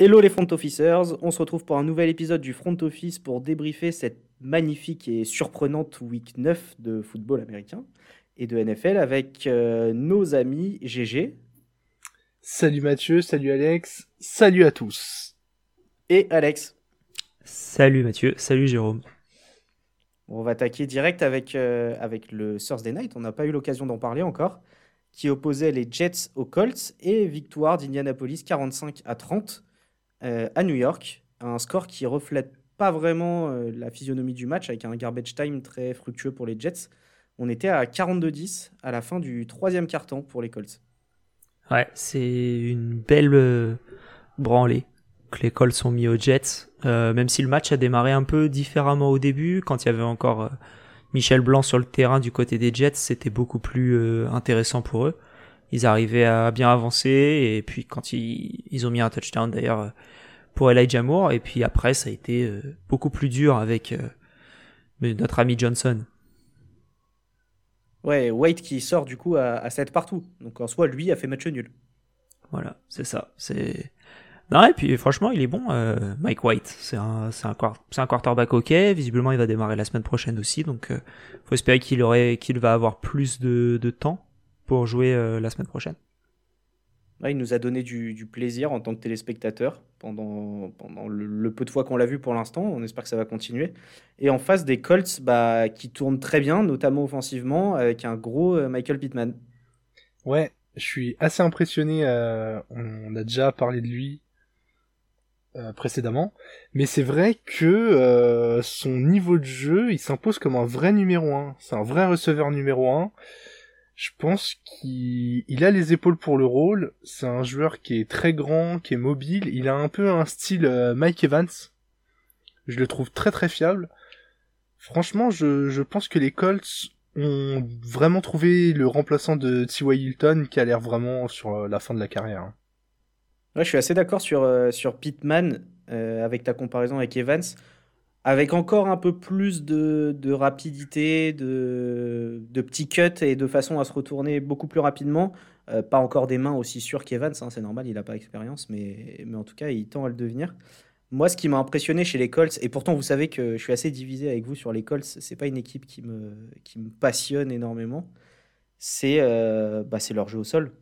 Hello les front officers, on se retrouve pour un nouvel épisode du front office pour débriefer cette magnifique et surprenante week 9 de football américain et de NFL avec euh, nos amis GG. Salut Mathieu, salut Alex, salut à tous. Et Alex. Salut Mathieu, salut Jérôme. On va attaquer direct avec, euh, avec le Thursday Night, on n'a pas eu l'occasion d'en parler encore, qui opposait les Jets aux Colts et victoire d'Indianapolis 45 à 30 euh, à New York. Un score qui reflète pas vraiment euh, la physionomie du match avec un garbage time très fructueux pour les Jets. On était à 42-10 à la fin du troisième quart-temps pour les Colts. Ouais, c'est une belle euh, branlée que les Colts ont mis aux Jets. même si le match a démarré un peu différemment au début, quand il y avait encore Michel Blanc sur le terrain du côté des Jets, c'était beaucoup plus intéressant pour eux ils arrivaient à bien avancer et puis quand ils, ils ont mis un touchdown d'ailleurs pour Elijah Moore et puis après ça a été euh, beaucoup plus dur avec euh, notre ami Johnson. Ouais, White qui sort du coup à, à 7 partout. Donc en soi, lui a fait match nul. Voilà, c'est ça. C'est non, et puis franchement, il est bon, euh, Mike White. C'est un, c'est un, un quarterback ok. Visiblement, il va démarrer la semaine prochaine aussi. Donc, euh, faut espérer qu'il aurait, qu'il va avoir plus de, de temps pour jouer euh, la semaine prochaine. il nous a donné du, plaisir en tant que téléspectateur pendant, pendant le, peu de fois qu'on l'a vu pour l'instant. On espère que ça va continuer. Et en face des Colts bah, qui tournent très bien, notamment offensivement, avec un gros euh, Michael Pittman. Ouais, je suis assez impressionné. Euh, on a déjà parlé de lui précédemment. Mais c'est vrai que son niveau de jeu, il s'impose comme un vrai numéro 1. C'est un vrai receveur numéro 1 je pense qu'il a les épaules pour le rôle. C'est un joueur qui est très grand, qui est mobile. Il a un peu un style euh, Mike Evans. Je le trouve très très fiable. Franchement, je, je pense que les Colts ont vraiment trouvé le remplaçant de T.Y. Hilton qui a l'air vraiment sur euh, la fin de la carrière. Ouais, je suis assez d'accord sur, euh, sur Pittman avec ta comparaison avec Evans avec encore un peu plus de, rapidité, de, petits cuts et de façon à se retourner beaucoup plus rapidement. Euh, pas encore des mains aussi sûres qu'Evans, hein, c'est normal, il n'a pas d'expérience, mais, en tout cas, il tend à le devenir. Moi, ce qui m'a impressionné chez les Colts, et pourtant vous savez que je suis assez divisé avec vous sur les Colts, c'est pas une équipe qui me, passionne énormément, c'est euh, bah, leur jeu au sol.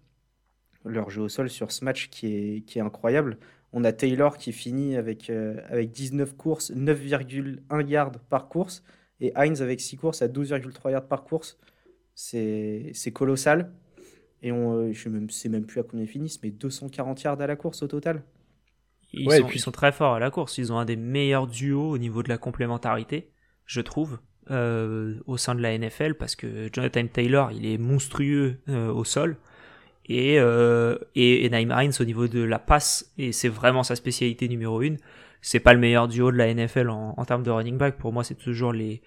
Leur jeu au sol sur ce match qui est incroyable. On a Taylor qui finit avec, euh, avec 19 courses, 9,1 yards par course. Et Heinz avec 6 courses à 12,3 yards par course. C'est colossal. Et on, euh, je ne sais même plus à combien ils finissent, mais 240 yards à la course au total. Ils, sont, puis... ils sont très forts à la course. Ils ont un des meilleurs duos au niveau de la complémentarité, je trouve, euh, au sein de la NFL, parce que Jonathan Taylor, il est monstrueux au sol et, euh, et, et Naim Hines au niveau de la passe, et c'est vraiment sa spécialité numéro une. C'est pas le meilleur duo de la NFL en, en termes de running back. Pour moi, c'est toujours les,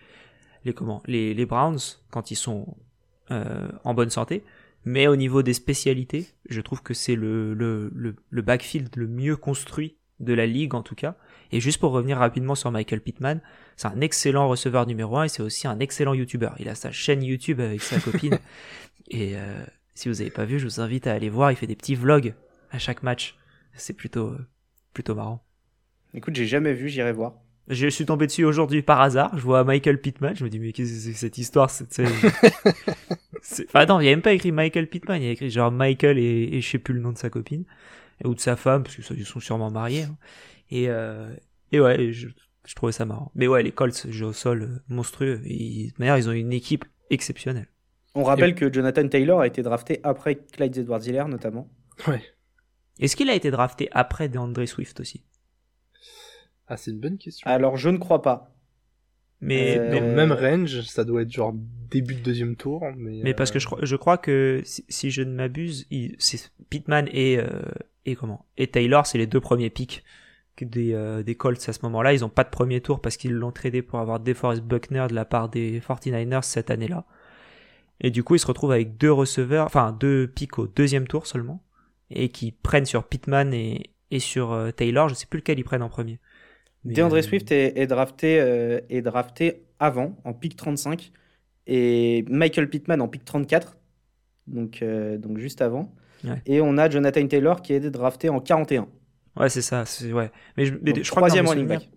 les, comment, les, les Browns quand ils sont euh, en bonne santé. Mais au niveau des spécialités, je trouve que c'est le, le, le, le, backfield le mieux construit de la ligue en tout cas. Et juste pour revenir rapidement sur Michael Pittman, c'est un excellent receveur numéro un et c'est aussi un excellent YouTuber. Il a sa chaîne YouTube avec sa copine. et, euh, si vous n'avez pas vu, je vous invite à aller voir. Il fait des petits vlogs à chaque match. C'est plutôt, euh, plutôt marrant. Écoute, j'ai jamais vu, j'irai voir. Je suis tombé dessus aujourd'hui par hasard. Je vois Michael Pittman. Je me dis, mais qu'est-ce que c'est cette histoire c'est, Enfin, non, il n'y a même pas écrit Michael Pittman. Il y a écrit genre Michael et, et je sais plus le nom de sa copine. Ou de sa femme, parce que ils sont sûrement mariés. Hein. Et, euh, et ouais, je, je, trouvais ça marrant. Mais ouais, les Colts jouent au sol euh, monstrueux. Et, d'ailleurs, ils ont une équipe exceptionnelle. On rappelle que Jonathan Taylor a été drafté après Clyde Edwards-Helaire notamment. Ouais. Est-ce qu'il a été drafté après DeAndre Swift aussi? Ah, c'est une bonne question. Alors, je ne crois pas. Mais euh, dans le même range, ça doit être genre début de deuxième tour. Mais, mais parce que je, je, crois que si, je ne m'abuse, c'est Pittman et, euh, et comment? Et Taylor, c'est les deux premiers picks des, euh, des Colts à ce moment-là. Ils n'ont pas de premier tour parce qu'ils l'ont tradé pour avoir DeForest Buckner de la part des 49ers cette année-là. Et du coup, ils se retrouvent avec deux receveurs, enfin deux pics au deuxième tour seulement, et qui prennent sur Pittman et, et sur euh, Taylor. Je sais plus lequel ils prennent en premier. DeAndre euh, Swift est, drafté, euh, est drafté avant, en pick 35, et Michael Pittman en pick 34, donc, donc juste avant. Et on a Jonathan Taylor qui est drafté en 41. Ouais, c'est ça. Ouais. Mais je, je crois troisième back.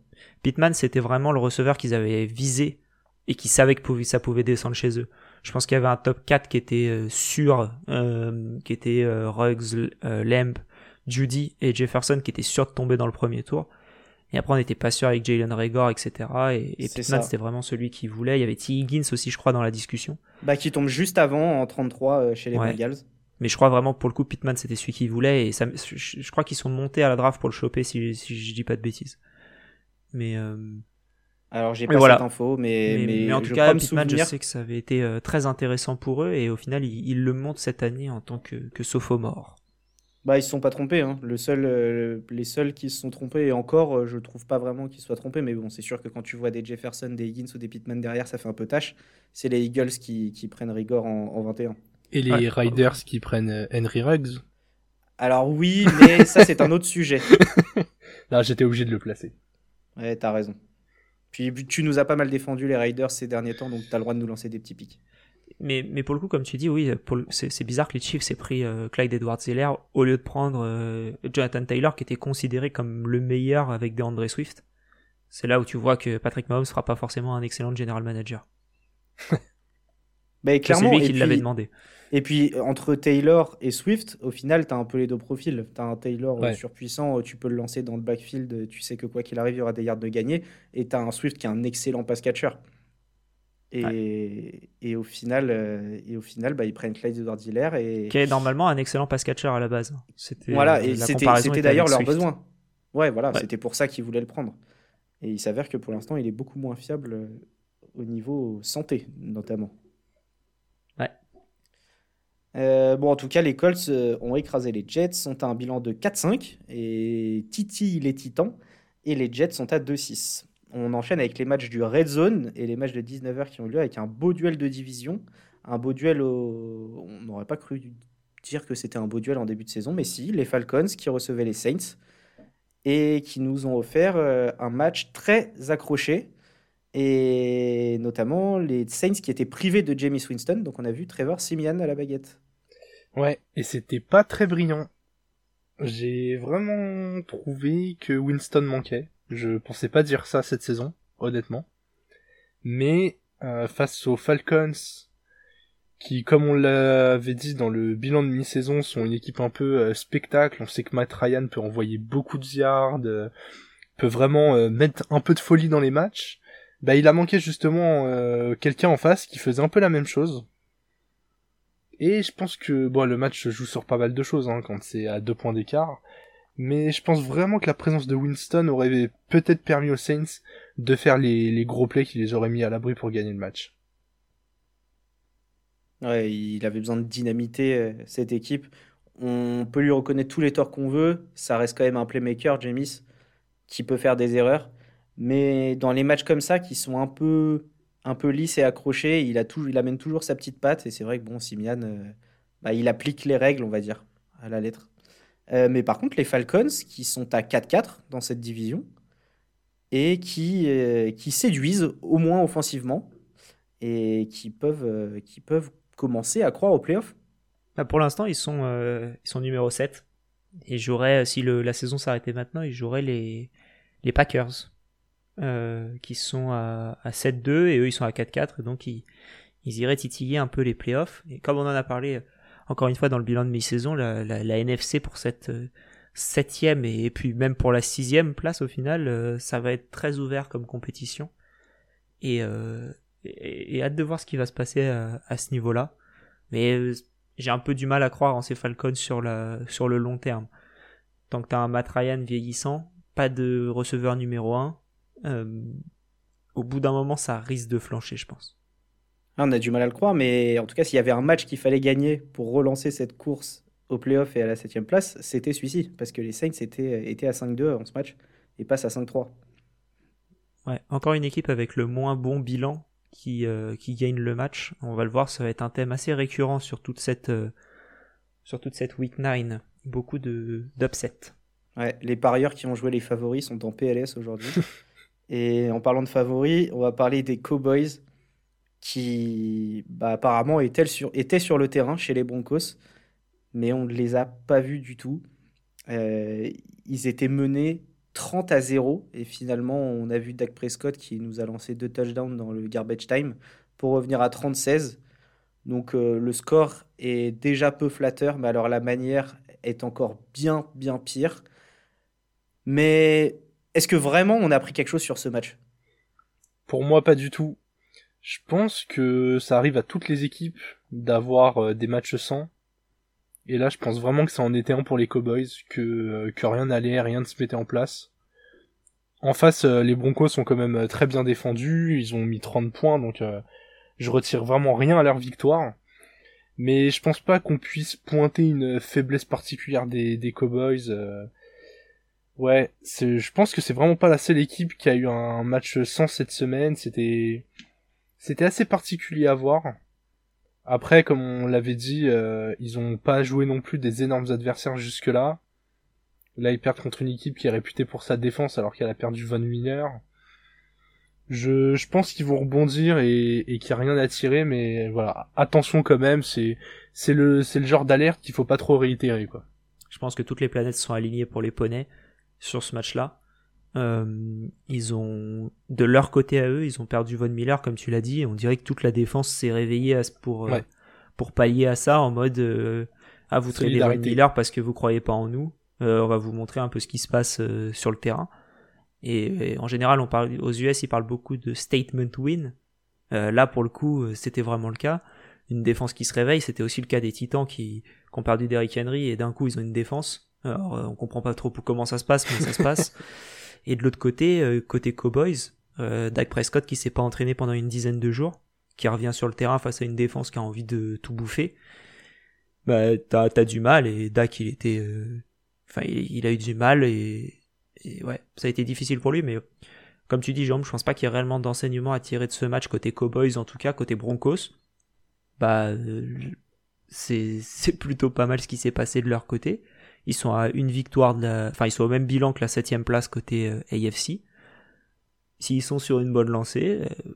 Pittman, c'était vraiment le receveur qu'ils avaient visé et qui savait que ça pouvait descendre chez eux. Je pense qu'il y avait un top 4 qui était euh, sûr, euh, qui était euh, Ruggs, Lamb, Judy et Jefferson qui étaient sûrs de tomber dans le premier tour. Et après, on n'était pas sûr avec Jalen Rager, etc. Et, et Pittman, c'était vraiment celui qui voulait. Il y avait T. Higgins aussi, je crois, dans la discussion. Bah, qui tombe juste avant, en 33, chez les Bengals. Mais je crois vraiment, pour le coup, Pittman, c'était celui qui voulait. Et ça, je, crois qu'ils sont montés à la draft pour le choper, si, si je dis pas de bêtises. Mais... Alors j'ai pas voilà. cette info, mais, mais, en tout cas, Pittman, je sais que ça avait été euh, très intéressant pour eux et au final, ils, le montrent cette année en tant que, que sophomore. Bah ils se sont pas trompés. Hein. Le seul, euh, les seuls qui se sont trompés et encore, euh, je trouve pas vraiment qu'ils soient trompés. Mais bon, c'est sûr que quand tu vois des Jefferson, des Higgins ou des Pittman derrière, ça fait un peu tâche. C'est les Eagles qui, qui prennent Rigor en, en 21. Et les Riders qui prennent Henry Ruggs. Alors oui, mais ça c'est un autre sujet. Là, j'étais obligé de le placer. Ouais, t'as raison. Puis tu nous as pas mal défendu les Raiders ces derniers temps, donc tu as le droit de nous lancer des petits pics. Mais, mais pour le coup, comme tu dis, oui, c'est bizarre que les Chiefs aient pris euh, Clyde Edwards-Zeller au lieu de prendre euh, Jonathan Taylor, qui était considéré comme le meilleur avec DeAndre Swift. C'est là où tu vois que Patrick Mahomes sera pas forcément un excellent general manager. Mais clairement, c'est lui qui l'avait demandé. Et puis, entre Taylor et Swift, au final, tu as un peu les deux profils. Tu as un Taylor euh, surpuissant, euh, tu peux le lancer dans le backfield, tu sais que quoi qu'il arrive, il y aura des yards de gagner. Et tu as un Swift qui est un excellent pass catcher. Et, et, au final, euh, et au final bah, ils prennent Clyde edwards Et... Qui est normalement un excellent pass catcher à la base. C'était, voilà, et c'était, d'ailleurs leur besoin. Ouais, voilà, c'était pour ça qu'ils voulaient le prendre. Et il s'avère que pour l'instant, il est beaucoup moins fiable au niveau santé, notamment. Euh, bon, en tout cas, les Colts euh, ont écrasé les Jets, sont à un bilan de 4-5 et Titi les Titans. Et les Jets sont à 2-6. On enchaîne avec les matchs du Red Zone et les matchs de 19h qui ont lieu avec un beau duel de division. Un beau duel. On n'aurait pas cru dire que c'était un beau duel en début de saison, mais si, les Falcons qui recevaient les Saints et qui nous ont offert euh, un match très accroché. Et notamment les Saints qui étaient privés de Jamie Winston. Donc on a vu Trevor Simian à la baguette. Ouais, et c'était pas très brillant. J'ai vraiment trouvé que Winston manquait. Je pensais pas dire ça cette saison, honnêtement. Mais euh, face aux Falcons, qui, comme on l'avait dit dans le bilan de mi-saison, sont une équipe un peu euh, spectacle. On sait que Matt Ryan peut envoyer beaucoup de yards, euh, peut vraiment mettre un peu de folie dans les matchs. Bah, il a manqué justement quelqu'un en face qui faisait un peu la même chose. Et je pense que bon, le match joue sur pas mal de choses hein, quand c'est à deux points d'écart. Mais je pense vraiment que la présence de Winston aurait peut-être permis aux Saints de faire les, gros plays qui les auraient mis à l'abri pour gagner le match. Ouais, il avait besoin de dynamiter euh, cette équipe. On peut lui reconnaître tous les torts qu'on veut. Ça reste quand même un playmaker, James, qui peut faire des erreurs. Mais dans les matchs comme ça, qui sont un peu un peu lisse et accroché. Il, a tout, il amène toujours sa petite patte. Et c'est vrai que bon, Simian, euh, bah, il applique les règles, on va dire, à la lettre. Euh, mais par contre, les Falcons, qui sont à 4-4 dans cette division, et qui, euh, qui séduisent au moins offensivement, et qui peuvent, commencer à croire aux playoffs. Bah pour l'instant, ils sont, ils sont numéro 7. Et si la saison s'arrêtait maintenant, ils joueraient les Packers. Euh, qui sont à, à 7-2 et eux ils sont à 4-4 donc ils, ils, iraient titiller un peu les playoffs. Et comme on en a parlé encore une fois dans le bilan de mi-saison la, la, la, NFC pour cette euh, septième et, puis même pour la sixième place au final euh, ça va être très ouvert comme compétition. Et, et, hâte de voir ce qui va se passer à, à ce niveau là mais j'ai un peu du mal à croire en ces Falcons sur, la, sur le long terme. Tant que tu as un Matt Ryan vieillissant pas de receveur numéro 1 euh, au bout d'un moment, ça risque de flancher, je pense. Ah, on a du mal à le croire, mais en tout cas, s'il y avait un match qu'il fallait gagner pour relancer cette course au playoff et à la 7 place, c'était celui-ci. Parce que les Saints étaient, étaient à 5-2 en ce match et passent à 5-3. Ouais, encore une équipe avec le moins bon bilan qui, euh, qui gagne le match. On va le voir, ça va être un thème assez récurrent sur toute cette, euh, sur toute cette week 9. Beaucoup d'upset. Ouais, les parieurs qui ont joué les favoris sont en PLS aujourd'hui. Et en parlant de favoris, on va parler des Cowboys qui bah, apparemment étaient sur, le terrain chez les Broncos, mais on ne les a pas vus du tout. ils étaient menés 30 à 0 et finalement on a vu Dak Prescott qui nous a lancé deux touchdowns dans le garbage time pour revenir à 36. Donc le score est déjà peu flatteur, mais alors la manière est encore bien bien pire. Mais est-ce que vraiment on a appris quelque chose sur ce match? Pour moi, pas du tout. Je pense que ça arrive à toutes les équipes d'avoir euh, des matchs sans. Et là, je pense vraiment que ça en était un pour les Cowboys, que, euh, que rien n'allait, rien ne se mettait en place. En face, euh, les Broncos sont quand même très bien défendus, ils ont mis 30 points, donc je retire vraiment rien à leur victoire. Mais je pense pas qu'on puisse pointer une faiblesse particulière des, des Cowboys. Ouais, je pense que c'est vraiment pas la seule équipe qui a eu un match sans cette semaine. C'était, c'était assez particulier à voir. Après, comme on l'avait dit, euh, ils ont pas joué non plus des énormes adversaires jusque-là. Là, ils perdent contre une équipe qui est réputée pour sa défense alors qu'elle a perdu Von Miller. Je, je pense qu'ils vont rebondir et, et qu'il n'y a rien à tirer, mais voilà, attention quand même, c'est, c'est le, c'est le genre d'alerte qu'il faut pas trop réitérer, quoi. Je pense que toutes les planètes sont alignées pour les poneys sur ce match-là. Euh, ils ont, de leur côté à eux, ils ont perdu Von Miller, comme tu l'as dit. On dirait que toute la défense s'est réveillée pour, euh, pour pallier à ça en mode euh, Ah, vous tradez Von Miller parce que vous croyez pas en nous. on va vous montrer un peu ce qui se passe sur le terrain. Et, en général, on parle, aux US, ils parlent beaucoup de statement win. là, pour le coup, c'était vraiment le cas. Une défense qui se réveille, c'était aussi le cas des Titans qui, qui ont perdu Derrick Henry et d'un coup, ils ont une défense alors, euh, on comprend pas trop comment ça se passe, mais ça se passe. Et de l'autre côté, euh, côté Cowboys, euh, Dak Prescott qui s'est pas entraîné pendant une dizaine de jours, qui revient sur le terrain face à une défense qui a envie de tout bouffer. Bah, t'as as du mal et Dak il était, enfin il, a eu du mal et, ouais, ça a été difficile pour lui, mais comme tu dis, Jérôme, je pense pas qu'il y ait réellement d'enseignement à tirer de ce match côté Cowboys, en tout cas côté Broncos. Bah, c'est plutôt pas mal ce qui s'est passé de leur côté. Ils sont à une victoire de la... Enfin, ils sont au même bilan que la septième place côté euh, AFC. S'ils sont sur une bonne lancée, euh,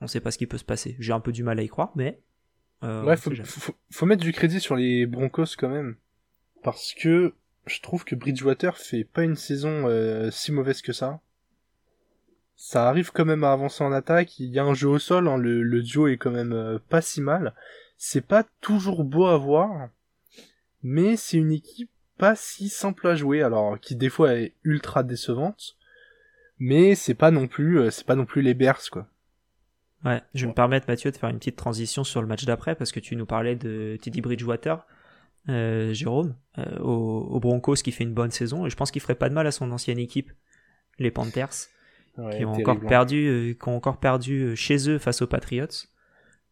on sait pas ce qui peut se passer. J'ai un peu du mal à y croire, mais... Euh, ouais, faut, faut, mettre du crédit sur les Broncos quand même. Parce que je trouve que Bridgewater fait pas une saison si mauvaise que ça. Ça arrive quand même à avancer en attaque. Il y a un jeu au sol, hein. le, le, duo est quand même pas si mal. C'est pas toujours beau à voir, mais c'est une équipe pas si simple à jouer, alors qui des fois est ultra décevante, mais c'est pas non plus, euh, c'est pas non plus les Bears quoi. Ouais, je vais me permettre Mathieu de faire une petite transition sur le match d'après parce que tu nous parlais de Teddy Bridgewater, euh, Jérôme, euh, au, Broncos qui fait une bonne saison et je pense qu'il ferait pas de mal à son ancienne équipe, les Panthers, qui ont encore perdu, qui ont encore perdu chez eux face aux Patriots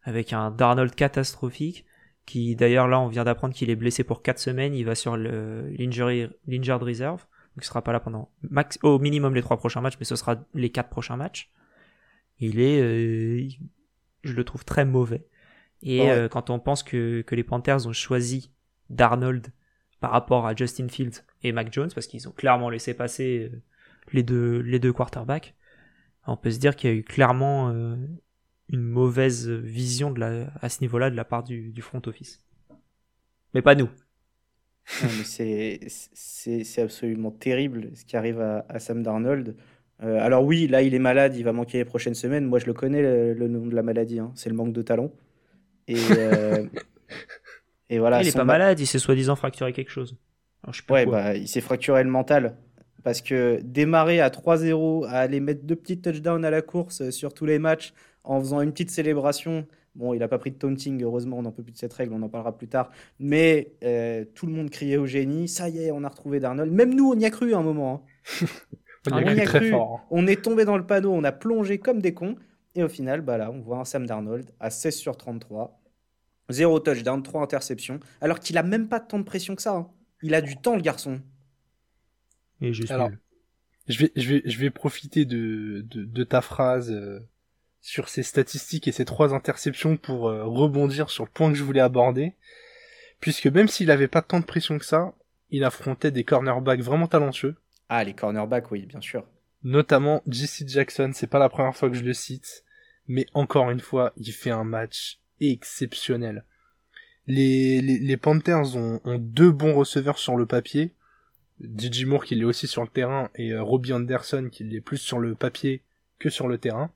avec un Darnold catastrophique qui d'ailleurs là on vient d'apprendre qu'il est blessé pour 4 semaines, il va sur l'injured reserve, donc il sera pas là pendant max, au minimum les 3 prochains matchs, mais ce sera les 4 prochains matchs. Il est, euh, je le trouve très mauvais. Et euh, quand on pense que, que les Panthers ont choisi Darnold par rapport à Justin Fields et Mac Jones, parce qu'ils ont clairement laissé passer euh, les deux, les deux quarterbacks, on peut se dire qu'il y a eu clairement une mauvaise vision de la, à ce niveau-là de la part du, du, front office. Mais pas nous. c'est absolument terrible ce qui arrive à, à Sam Darnold. Euh, alors oui, là il est malade, il va manquer les prochaines semaines. Moi je le connais le, nom de la maladie, hein. c'est le manque de talent. Et, euh, et voilà. Il est pas malade, il s'est soi-disant fracturé quelque chose. ouais, bah, il s'est fracturé le mental. Parce que démarrer à 3-0, à aller mettre deux petits touchdowns à la course sur tous les matchs, en faisant une petite célébration. Bon, il n'a pas pris de taunting, heureusement, on n'en peut plus de cette règle, on en parlera plus tard. Mais euh, tout le monde criait au génie. Ça y est, on a retrouvé Darnold. Même nous, on y a cru un moment. Hein. on, y a, cru, fort. Hein. On est tombé dans le panneau, on a plongé comme des cons. Et au final, bah là, on voit un Sam Darnold à 16 sur 33. Zéro touchdown, trois interceptions. Alors qu'il a même pas tant de pression que ça. Hein. Il a du temps, le garçon. Et juste Alors, je vais, je vais, je vais profiter de, de, ta phrase. Euh, sur ses statistiques et ses trois interceptions pour euh, rebondir sur le point que je voulais aborder. Puisque même s'il avait pas tant de pression que ça, il affrontait des cornerbacks vraiment talentueux. Ah, les cornerbacks, oui, bien sûr. Notamment JC Jackson, c'est pas la première fois que je le cite, mais encore une fois, il fait un match exceptionnel. Les, les, Panthers ont, ont, deux bons receveurs sur le papier, DJ Moore qui est aussi sur le terrain et Robbie Anderson qui est plus sur le papier que sur le terrain.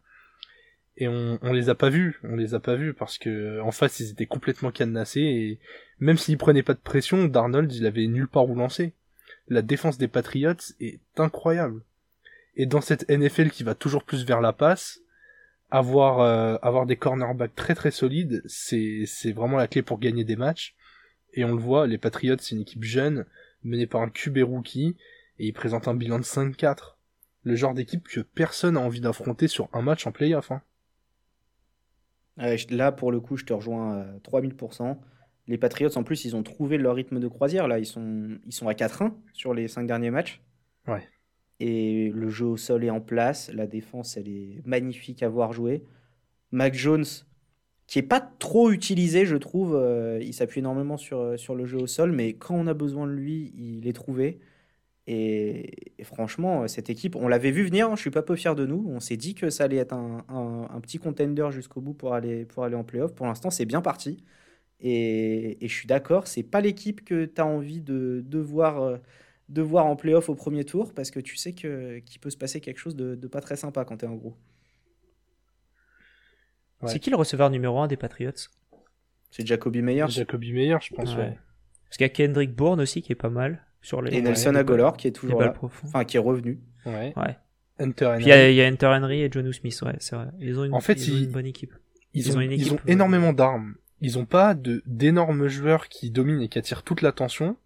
Et on, on les a pas vus, on les a pas vus parce que en face ils étaient complètement cadenassés et même s'ils prenaient pas de pression, Darnold il avait nulle part où lancer. La défense des Patriots est incroyable. Et dans cette NFL qui va toujours plus vers la passe, avoir euh, avoir des cornerbacks très très solides, c'est c'est vraiment la clé pour gagner des matchs. Et on le voit, les Patriots c'est une équipe jeune menée par un QB rookie et ils présentent un bilan de 5-4. Le genre d'équipe que personne a envie d'affronter sur un match en playoff. Hein. Là pour le coup, je te rejoins à 3000%. Les Patriots en plus, ils ont trouvé leur rythme de croisière là, ils sont ils sont à 4-1 sur les 5 derniers matchs. Ouais. Et le jeu au sol est en place. La défense, elle est magnifique à voir jouer. Mac Jones, qui est pas trop utilisé, je trouve. Euh, il s'appuie énormément sur, euh, sur le jeu au sol, mais quand on a besoin de lui, il est trouvé. Et, franchement, cette équipe, on l'avait vu venir, hein, je suis pas peu fier de nous. On s'est dit que ça allait être un, un, petit contender jusqu'au bout pour aller, pour aller en playoff. Pour l'instant, c'est bien parti. Et, et, je suis d'accord, c'est pas l'équipe que tu as envie de, de voir. Euh, de voir en playoff au premier tour parce que tu sais que qu'il peut se passer quelque chose de, pas très sympa quand tu es en gros. C'est qui le receveur numéro 1 des Patriots? C'est Jacoby Meyer. Jacoby Meyer, je pense. Ouais. Parce qu'il y a Kendrick Bourne aussi qui est pas mal sur les. Et Nelson Agolor qui est toujours là. Enfin, qui est revenu. Ouais. ouais. Hunter Puis il y, a Hunter Henry et John Smith, ouais, c'est vrai. Ils ont une, en fait, ils ont une bonne équipe. Ils, ont, une équipe, ils ont énormément d'armes. Ils ont pas de d'énormes joueurs qui dominent et qui attirent toute l'attention.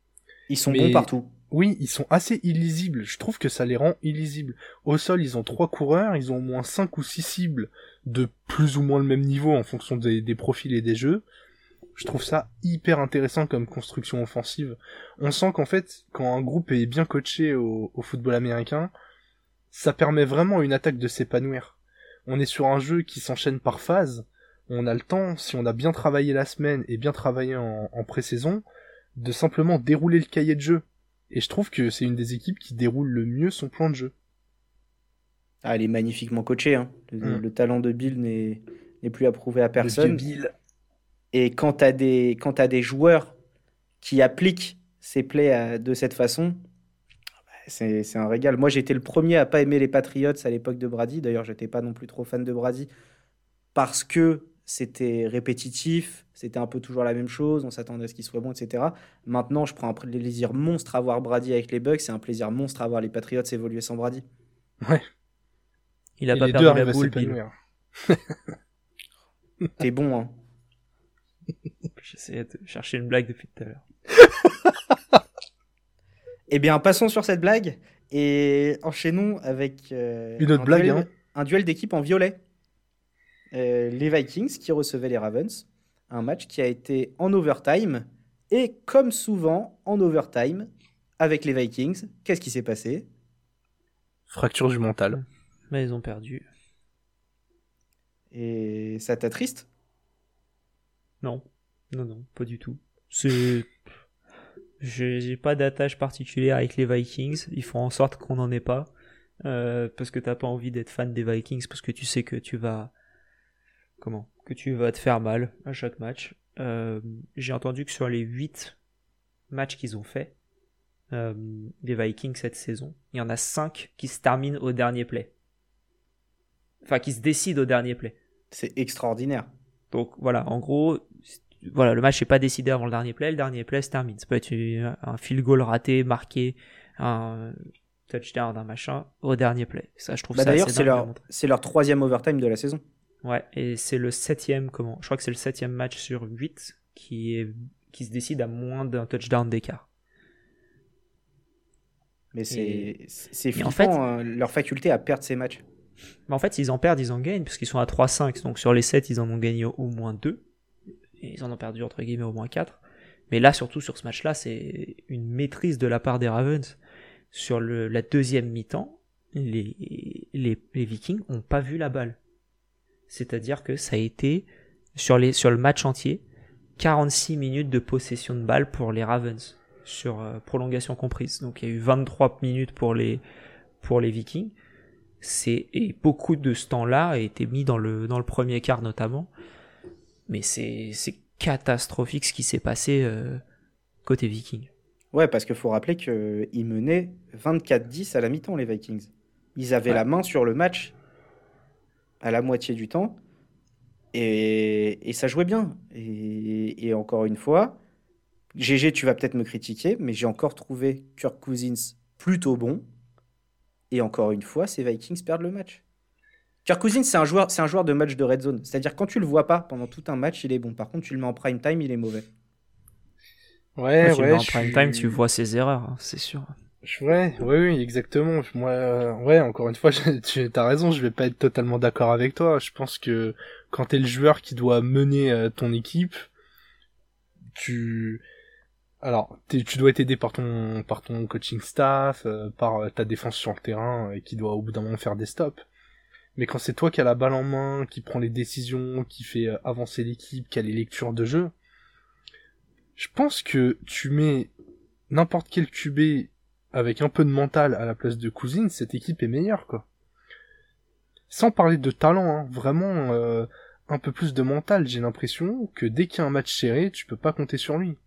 Ils sont bons partout. Oui, ils sont assez illisibles. Je trouve que ça les rend illisibles. Au sol, ils ont trois coureurs, ils ont au moins cinq ou six cibles de plus ou moins le même niveau en fonction des, profils et des jeux. Je trouve ça hyper intéressant comme construction offensive. On sent qu'en fait, quand un groupe est bien coaché au, football américain, ça permet vraiment à une attaque de s'épanouir. On est sur un jeu qui s'enchaîne par phase. On a le temps, si on a bien travaillé la semaine et bien travaillé en, en pré-saison, de simplement dérouler le cahier de jeu et je trouve que c'est une des équipes qui déroule le mieux son plan de jeu. Ah, elle est magnifiquement coachée. Hein. Le, mm. talent de Bill n'est plus approuvé à personne. Bill. Et quand tu as, as, des joueurs qui appliquent ces plays de cette façon, c'est un régal. Moi, j'étais le premier à pas aimer les Patriots à l'époque de Brady. D'ailleurs, j'étais pas non plus trop fan de Brady parce que c'était répétitif, c'était un peu toujours la même chose, on s'attendait à ce qu'il soit bon, etc. Maintenant, je prends un plaisir monstre à voir Brady avec les Bucks, c'est un plaisir monstre à voir les Patriots évoluer sans Brady. Ouais. Il a pas perdu la boule, T'es bon, hein. J'essayais de chercher une blague depuis tout à l'heure. eh bien, passons sur cette blague et enchaînons avec euh, une autre blague, hein. un duel d'équipe en violet. Euh, les Vikings qui recevaient les Ravens. Un match qui a été en overtime. Et comme souvent en overtime, avec les Vikings, qu'est-ce qui s'est passé? Fracture du mental. Mais ils ont perdu. Et ça t'attriste Non. Non, non, pas du tout. C'est. J'ai pas d'attache particulière avec les Vikings. Ils font en sorte qu'on n'en ait pas. Euh, parce que t'as pas envie d'être fan des Vikings, parce que tu sais que tu vas comment que tu vas te faire mal à chaque match. Euh, j'ai entendu que sur les 8 matchs qu'ils ont fait, euh, des Vikings cette saison, il y en a 5 qui se terminent au dernier play. Enfin, qui se décident au dernier play. C'est extraordinaire. Donc voilà, en gros, voilà, le match n'est pas décidé avant le dernier play, le dernier play se termine. Ça peut être un field goal raté, marqué, un touchdown, un machin, au dernier play. Ça, je trouve bah ça D'ailleurs, c'est leur, c'est leur troisième overtime de la saison. Ouais, et c'est le septième, comment Je crois que c'est le septième match sur 8 qui, est, qui se décide à moins d'un touchdown d'écart. Mais c'est c'est flippant, en fait, hein, leur faculté à perdre ces matchs. Mais en fait, s'ils en perdent, ils en gagnent, puisqu'ils sont à 3-5. Donc sur les 7, ils en ont gagné au moins 2. Et ils en ont perdu, entre guillemets, au moins 4. Mais là, surtout sur ce match-là, c'est une maîtrise de la part des Ravens. Sur la deuxième mi-temps, les, les, les Vikings n'ont pas vu la balle. C'est-à-dire que ça a été, sur, les, sur le match entier, 46 minutes de possession de balle pour les Ravens, sur euh, prolongation comprise. Donc il y a eu 23 minutes pour les, pour les Vikings. C'est, et beaucoup de ce temps-là a été mis dans le, dans le premier quart notamment. Mais c'est, c'est catastrophique ce qui s'est passé euh, côté Viking. Ouais, parce qu'il faut rappeler qu'ils menaient 24-10 à la mi-temps, les Vikings. Ils avaient la main sur le match à la moitié du temps. Et, ça jouait bien. Et, encore une fois, GG, tu vas peut-être me critiquer, mais j'ai encore trouvé Kirk Cousins plutôt bon. Et encore une fois, ces Vikings perdent le match. Kirk Cousins, c'est un, joueur, c'est un joueur de match de red zone. C'est-à-dire, quand tu le vois pas pendant tout un match, il est bon. Par contre, tu le mets en prime time, il est mauvais. Ouais, ouais. en prime time, tu vois ses erreurs, hein, c'est sûr. Ouais, ouais, oui, exactement. Moi, euh, ouais, encore une fois, tu as raison, je vais pas être totalement d'accord avec toi. Je pense que quand t'es le joueur qui doit mener euh, ton équipe, tu, alors, tu dois être aidé par ton, par ton coaching staff, euh, par ta défense sur le terrain, et qui doit au bout d'un moment faire des stops. Mais quand c'est toi qui as la balle en main, qui prend les décisions, qui fait avancer l'équipe, qui a les lectures de jeu, je pense que tu mets n'importe quel QB avec un peu de mental à la place de Cousine, cette équipe est meilleure, quoi. Sans parler de talent, hein, vraiment euh, un peu plus de mental, j'ai l'impression que dès qu'il y a un match serré, tu peux pas compter sur lui.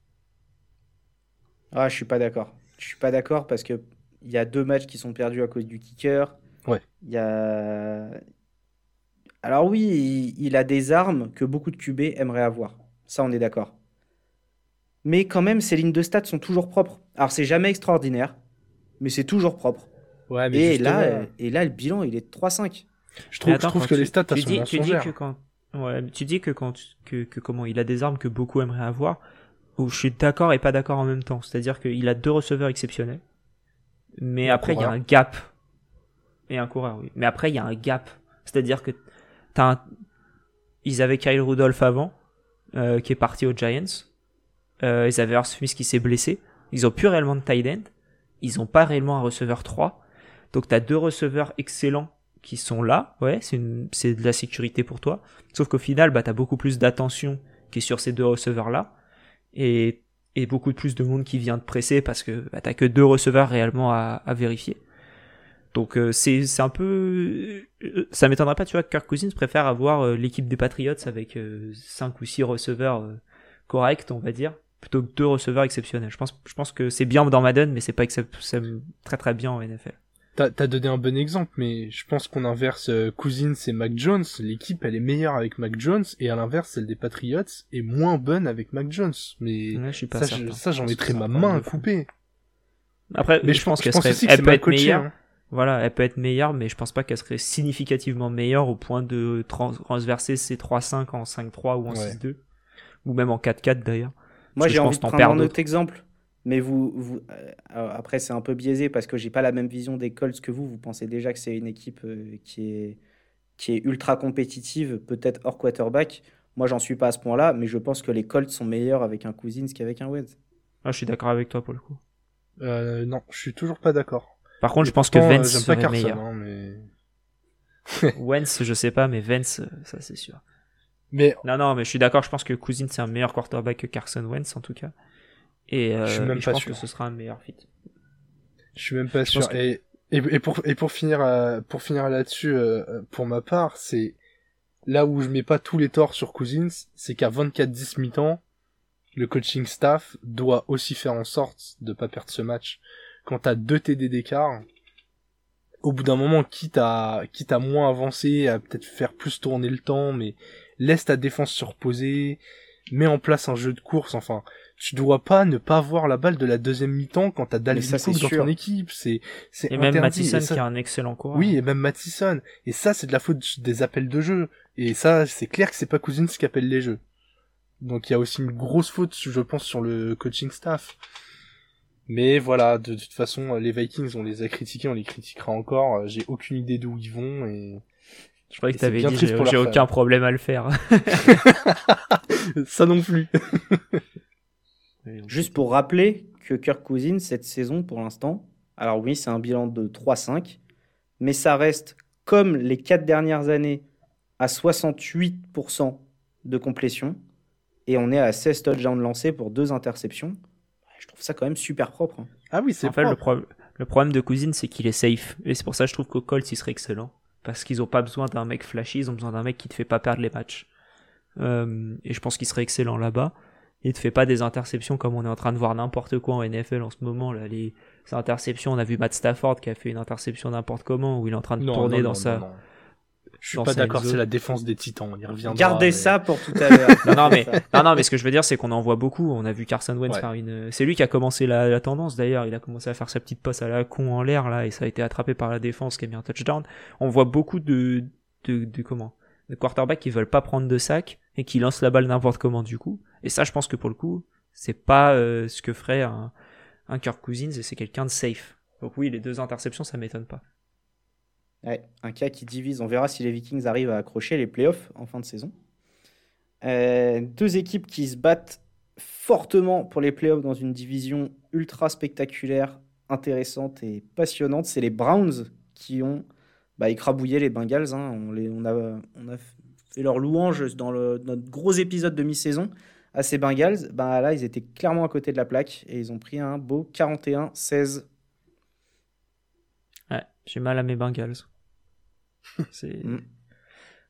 Ah, je suis pas d'accord. Je suis pas d'accord parce que il y a deux matchs qui sont perdus à cause du kicker. Ouais. Il y a. Alors oui, il, a des armes que beaucoup de QB aimeraient avoir. Ça, on est d'accord. Mais quand même, ses lignes de stats sont toujours propres. Alors c'est jamais extraordinaire, mais c'est toujours propre. Ouais, mais et, là, et là, le bilan, il est de 3-5. Je trouve, je trouve que les stats, tu, dis, tu dis que quand, ouais, tu dis que quand, que, que, comment, il a des armes que beaucoup aimeraient avoir, où je suis d'accord et pas d'accord en même temps. C'est-à-dire qu'il a deux receveurs exceptionnels, mais après il y a un gap et un coureur, oui. Mais après il y a un gap, c'est-à-dire que t'as un... ils avaient Kyle Rudolph avant, euh, qui est parti aux Giants. Euh, ils avaient Earth Smith qui s'est blessé. Ils ont plus réellement de tight end ils n'ont pas réellement un receveur 3. Donc tu as deux receveurs excellents qui sont là, ouais, c'est, c'est de la sécurité pour toi. Sauf qu'au final, bah, tu as beaucoup plus d'attention qui est sur ces deux receveurs-là. Et, et beaucoup plus de monde qui vient te presser parce que bah, t'as que deux receveurs réellement à, à vérifier. Donc euh, c'est, un peu... Euh, ça m'étonnerait pas, tu vois, que Kirk Cousins préfère avoir euh, l'équipe des Patriots avec 5 ou 6 receveurs corrects, on va dire, plutôt que deux receveurs exceptionnels. Je pense, je pense que c'est bien dans Madden, mais c'est pas très très bien en NFL. T'as as donné un bon exemple, mais je pense qu'on inverse euh, Cousins et Mac Jones. L'équipe, elle est meilleure avec Mac Jones, et à l'inverse, celle des Patriots est moins bonne avec Mac Jones. Mais je suis pas ça, j'en mettrais ma main à couper. Après, mais je, pense qu'elle serait, elle peut être meilleure. Hein. Voilà, elle peut être meilleure, mais je pense pas qu'elle serait significativement meilleure au point de transverser ces 3-5 en 5-3 ou en 6-2. Ou même en 4-4 d'ailleurs. Moi, j'ai envie de prendre un autre exemple. Mais vous, vous euh, après, c'est un peu biaisé parce que j'ai pas la même vision des Colts que vous. Vous pensez déjà que c'est une équipe euh, qui, est, qui est ultra compétitive, peut-être hors quarterback. Moi, j'en suis pas à ce point-là, mais je pense que les Colts sont meilleurs avec un Cousins qu'avec un Wentz. Ah, je suis d'accord avec toi pour le coup. Euh, non, je suis toujours pas d'accord. Par contre, je pense que Vence serait pas meilleur. Hein, mais... Wentz, je sais pas, mais Vence, ça c'est sûr. Mais non, non, mais je suis d'accord. Je pense que Cousins c'est un meilleur quarterback que Carson Wentz en tout cas. Et, euh, je, suis même pas pense que ce sera un meilleur fit. Je suis même pas sûr. Et, et, pour et pour finir euh, pour finir là-dessus, euh, pour ma part, c'est là où je mets pas tous les torts sur Cousins, c'est qu'à 24-10 mi-temps, le coaching staff doit aussi faire en sorte de pas perdre ce match. Quand t'as deux TD d'écart, au bout d'un moment, quitte à quitte à moins avancer, à peut-être faire plus tourner le temps, mais laisse ta défense se reposer, mets en place un jeu de course, enfin, tu dois pas ne pas voir la balle de la deuxième mi-temps quand t'as Dalvin Cook dans ton équipe, c'est c'est Et même Mattison qui a un excellent coureur. Oui, et même Mattison. Et ça, c'est de la faute des appels de jeu. Et ça, c'est clair que c'est pas Cousins qui appelle les jeux. Donc il y a aussi une grosse faute, je pense, sur le coaching staff. Mais voilà, de toute façon, les Vikings, on les a critiqués, on les critiquera encore. J'ai aucune idée d'où ils vont et je croyais que t'avais dit j'ai aucun problème à le faire. Ça non plus. Juste pour rappeler que Kirk Cousins, cette saison, pour l'instant, alors oui, c'est un bilan de 3-5, mais ça reste, comme les quatre dernières années, à 68% de complétion, et on est à 16 touchdowns lancés pour deux interceptions. Je trouve ça quand même super propre. Hein. Ah oui, c'est le, le, problème de Cousins, c'est qu'il est safe, et c'est pour ça que je trouve qu'au Colts, il serait excellent parce qu'ils ont pas besoin d'un mec flashy, ils ont besoin d'un mec qui te fait pas perdre les matchs. Euh, et je pense qu'il serait excellent là-bas. Il te fait pas des interceptions comme on est en train de voir n'importe quoi en NFL en ce moment là les interceptions on a vu Matt Stafford qui a fait une interception n'importe comment où il est en train de tourner dans sa je suis pas d'accord, c'est la défense des Titans. Il reviendra. Gardez ça pour tout à l'heure. non, non, mais non, non, mais ce que je veux dire, c'est qu'on en voit beaucoup. On a vu Carson Wentz faire une. C'est lui qui a commencé la, la tendance d'ailleurs. Il a commencé à faire sa petite passe à la con en l'air là, et ça a été attrapé par la défense qui a mis un touchdown. On voit beaucoup de de, de comment? De quarterbacks qui veulent pas prendre de sac et qui lancent la balle n'importe comment du coup. Et ça, je pense que pour le coup, c'est pas euh, ce que ferait un, un Kirk Cousins et c'est quelqu'un de safe. Donc oui, les deux interceptions, ça m'étonne pas. Ouais, un cas qui divise. On verra si les Vikings arrivent à accrocher les playoffs en fin de saison. Euh, deux équipes qui se battent fortement pour les playoffs dans une division ultra spectaculaire, intéressante et passionnante. C'est les Browns qui ont bah, écrabouillé les Bengals. Hein. On, les, on, a, on a fait leur louange dans le, notre gros épisode de mi-saison à ces Bengals. Bah, là, ils étaient clairement à côté de la plaque et ils ont pris un beau 41-16. Ouais, j'ai mal à mes Bengals. C'est mm.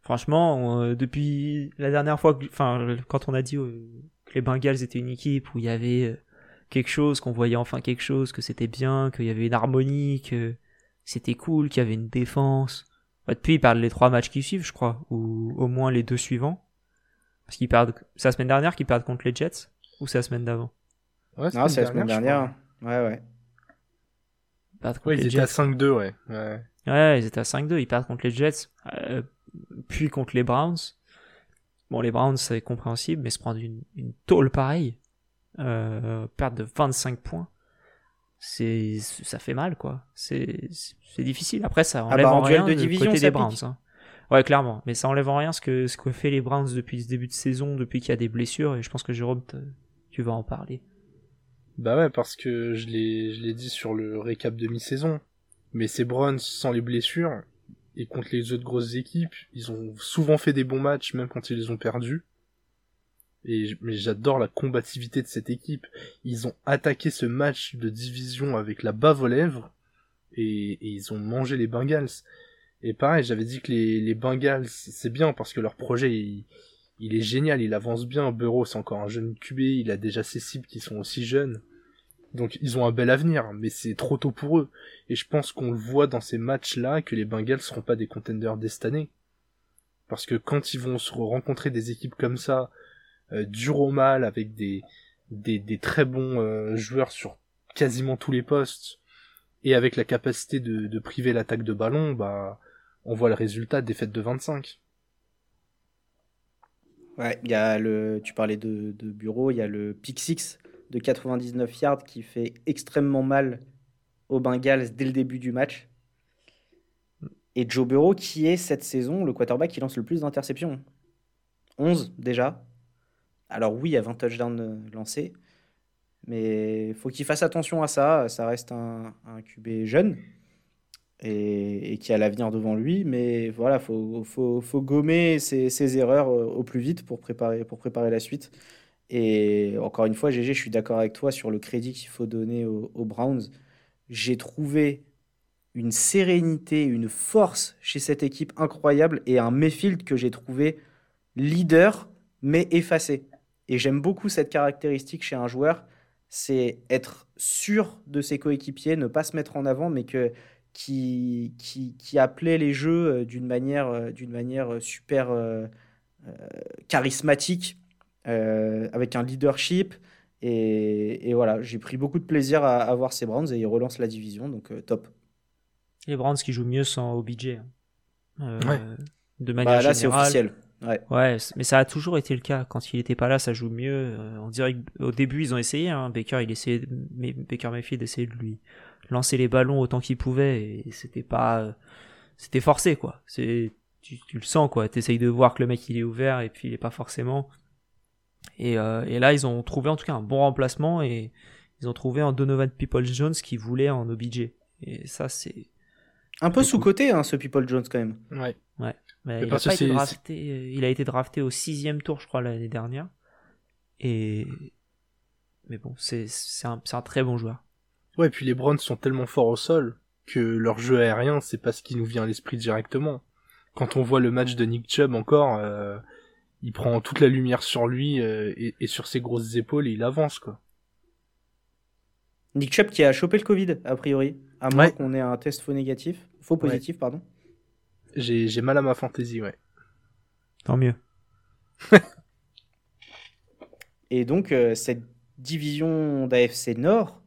franchement euh, depuis la dernière fois, enfin quand on a dit euh, que les Bengals étaient une équipe où il y avait euh, quelque chose, qu'on voyait enfin quelque chose, que c'était bien, qu'il y avait une harmonie, que c'était cool, qu'il y avait une défense. Depuis ils perdent les trois matchs qui suivent, je crois, ou au moins les deux suivants. Parce qu'ils perdent. C'est la semaine dernière qu'ils perdent contre les Jets ou c'est la semaine d'avant? Ouais, c'est la semaine dernière. Ouais, ouais. ouais ils étaient à 5-2, ouais. ouais. Ouais, ils étaient à 5-2, ils perdent contre les Jets, euh, puis contre les Browns. Bon, les Browns, c'est compréhensible, mais se prendre une, une tôle pareille, euh, perdre de 25 points, c'est ça fait mal, quoi. C'est difficile. Après, ça enlève ah bah, en rien de division, côté des Browns. Hein. Ouais, clairement. Mais ça enlève en rien ce que, ce que fait les Browns depuis ce début de saison, depuis qu'il y a des blessures, et je pense que Jérôme, tu vas en parler. Bah ouais, parce que je l'ai dit sur le récap de mi-saison. Mais ces Browns, sans les blessures, et contre les autres grosses équipes, ils ont souvent fait des bons matchs, même quand ils les ont perdus. Et, mais j'adore la combativité de cette équipe. Ils ont attaqué ce match de division avec la bave aux lèvres, et, ils ont mangé les Bengals. Et pareil, j'avais dit que les, les Bengals, c'est bien parce que leur projet, il, il est génial, il avance bien. Burrow, c'est encore un jeune QB, il a déjà ses cibles qui sont aussi jeunes. Donc ils ont un bel avenir, mais c'est trop tôt pour eux. Et je pense qu'on le voit dans ces matchs-là que les Bengals seront pas des contenders destinés. Parce que quand ils vont se rencontrer des équipes comme ça, dur au mal, avec des, très bons euh, joueurs sur quasiment tous les postes, et avec la capacité de, priver l'attaque de ballon, bah on voit le résultat fêtes de 25. Ouais, y a le, tu parlais de, de bureau, il y a le pick 6 de 99 yards qui fait extrêmement mal aux Bengals dès le début du match. Et Joe Burrow qui est cette saison le quarterback qui lance le plus d'interceptions. 11 déjà. Alors oui, il y a 20 touchdowns euh, lancés. Mais il faut qu'il fasse attention à ça. Ça reste un, un QB jeune et, qui a l'avenir devant lui. Mais voilà, il faut, faut, faut, gommer ses, erreurs euh, au plus vite pour préparer, pour préparer la suite. Et encore une fois, GG, je suis d'accord avec toi sur le crédit qu'il faut donner aux, Browns. J'ai trouvé une sérénité, une force chez cette équipe incroyable et un Mayfield que j'ai trouvé leader mais effacé. Et j'aime beaucoup cette caractéristique chez un joueur, c'est être sûr de ses coéquipiers, ne pas se mettre en avant, mais que qui, qui, qui appelait les jeux euh, d'une manière, euh, d'une manière super euh, charismatique euh, avec un leadership. Et, voilà, j'ai pris beaucoup de plaisir à, voir ces Browns et ils relancent la division, donc euh, top. Les Browns qui jouent mieux sans OBJ. Hein. Euh, ouais. De manière bah, là, c'est officiel. Ouais. ouais. mais ça a toujours été le cas. Quand il n'était pas là, ça joue mieux. on dirait qu'au début, ils ont essayé. Hein. Baker, il essayait, mais Baker Mayfield essayait de lui lancer les ballons autant qu'il pouvait et c'était pas, c'était forcé quoi. C'est, tu, tu, le sens quoi. T'essayes de voir que le mec il est ouvert et puis il est pas forcément. Euh, et, là, ils ont trouvé en tout cas un bon remplacement et ils ont trouvé un Donovan People Jones qui voulait en OBJ. Et ça, c'est. Un peu sous-côté, hein, ce People Jones, quand même. Ouais. Ouais. Mais il, a été drafté, euh, il a été drafté au sixième tour, je crois, l'année dernière. Et. Mais bon, c'est un, un très bon joueur. Ouais, et puis les Browns sont tellement forts au sol que leur jeu aérien, c'est pas ce qui nous vient à l'esprit directement. Quand on voit le match de Nick Chubb encore, euh, il prend toute la lumière sur lui et, et, sur ses grosses épaules et il avance quoi. Nick Chubb qui a chopé le Covid a priori, à moins qu'on ait un test faux négatif, faux positif pardon. J'ai mal à ma fantaisie ouais. Tant mieux. et donc cette division d'AFC Nord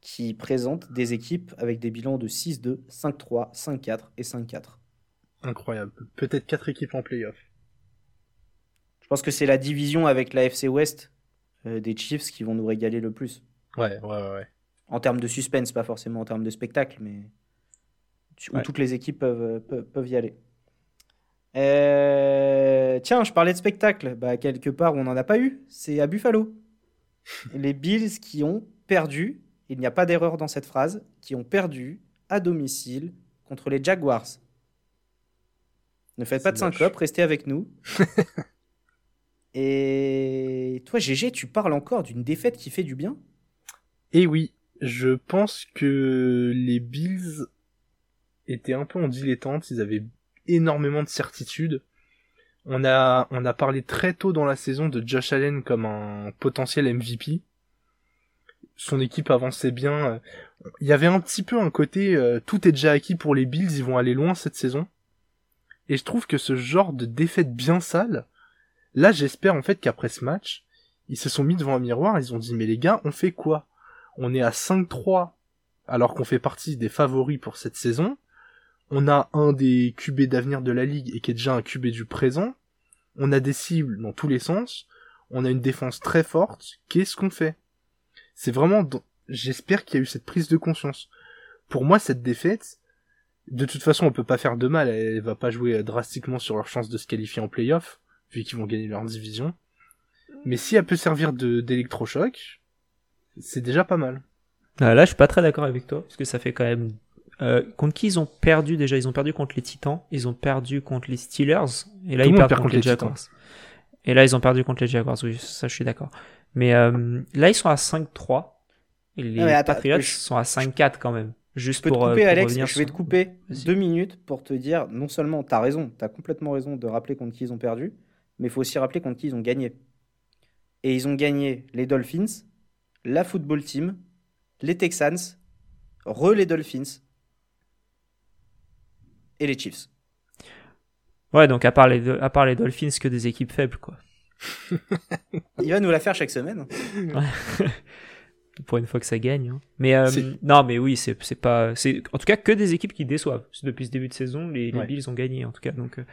qui présente des équipes avec des bilans de 6-2, 5-3, 5-4 et 5-4. Incroyable. Peut-être 4 équipes en playoff. Je pense que c'est la division avec la FC West euh, des Chiefs qui vont nous régaler le plus. Ouais, ouais, ouais. En termes de suspense, pas forcément en termes de spectacle, mais où toutes les équipes peuvent, peuvent, y aller. Euh, tiens, je parlais de spectacle. Bah, quelque part, on n'en a pas eu. C'est à Buffalo. les Bills qui ont perdu, il n'y a pas d'erreur dans cette phrase, qui ont perdu à domicile contre les Jaguars. Ne faites pas de syncope, restez avec nous. Et toi, GG, tu parles encore d'une défaite qui fait du bien? Eh oui, je pense que les Bills étaient un peu en dilettante, ils avaient énormément de certitudes. On a, on a parlé très tôt dans la saison de Josh Allen comme un potentiel MVP. Son équipe avançait bien. Il y avait un petit peu un côté euh, tout est déjà acquis pour les Bills, ils vont aller loin cette saison. Et je trouve que ce genre de défaite bien sale, là j'espère en fait qu'après ce match, ils se sont mis devant un miroir, ils ont dit mais les gars, on fait quoi? On est à 5-3 alors qu'on fait partie des favoris pour cette saison. On a un des QB d'avenir de la ligue et qui est déjà un QB du présent on a des cibles dans tous les sens, on a une défense très forte, qu'est-ce qu'on fait? C'est vraiment... J'espère qu'il y a eu cette prise de conscience. Pour moi, cette défaite, de toute façon, on peut pas faire de mal, elle va pas jouer drastiquement sur leur chance de se qualifier en playoff, vu qu'ils vont gagner leur division. Mais si elle peut servir d'électrochoc, c'est déjà pas mal. Ah, là, je suis pas très d'accord avec toi, parce que ça fait quand même euh, contre qui ils ont perdu déjà? Ils ont perdu contre les Titans, ils ont perdu contre les Steelers, et là ils perdent contre, les, Jaguars. Et là ils ont perdu contre les Jaguars, oui, ça je suis d'accord. Mais euh, là ils sont à 5-3, et les Patriots sont à 5-4 quand même. Juste je peux pour, te couper, euh, Alex, je vais te couper deux minutes pour te dire, non seulement tu as raison, tu as complètement raison de rappeler contre qui ils ont perdu, mais il faut aussi rappeler contre qui ils ont gagné. Et ils ont gagné les Dolphins, la football team, les Texans, re les Dolphins, et les Chiefs. Ouais, donc à part les, à part les Dolphins, que des équipes faibles, quoi. Il va nous la faire chaque semaine. Pour une fois que ça gagne. Hein. Mais euh, non, mais oui, c'est pas. C'est en tout cas que des équipes qui déçoivent. Depuis ce début de saison, les, Bills ont gagné en tout cas. Donc euh,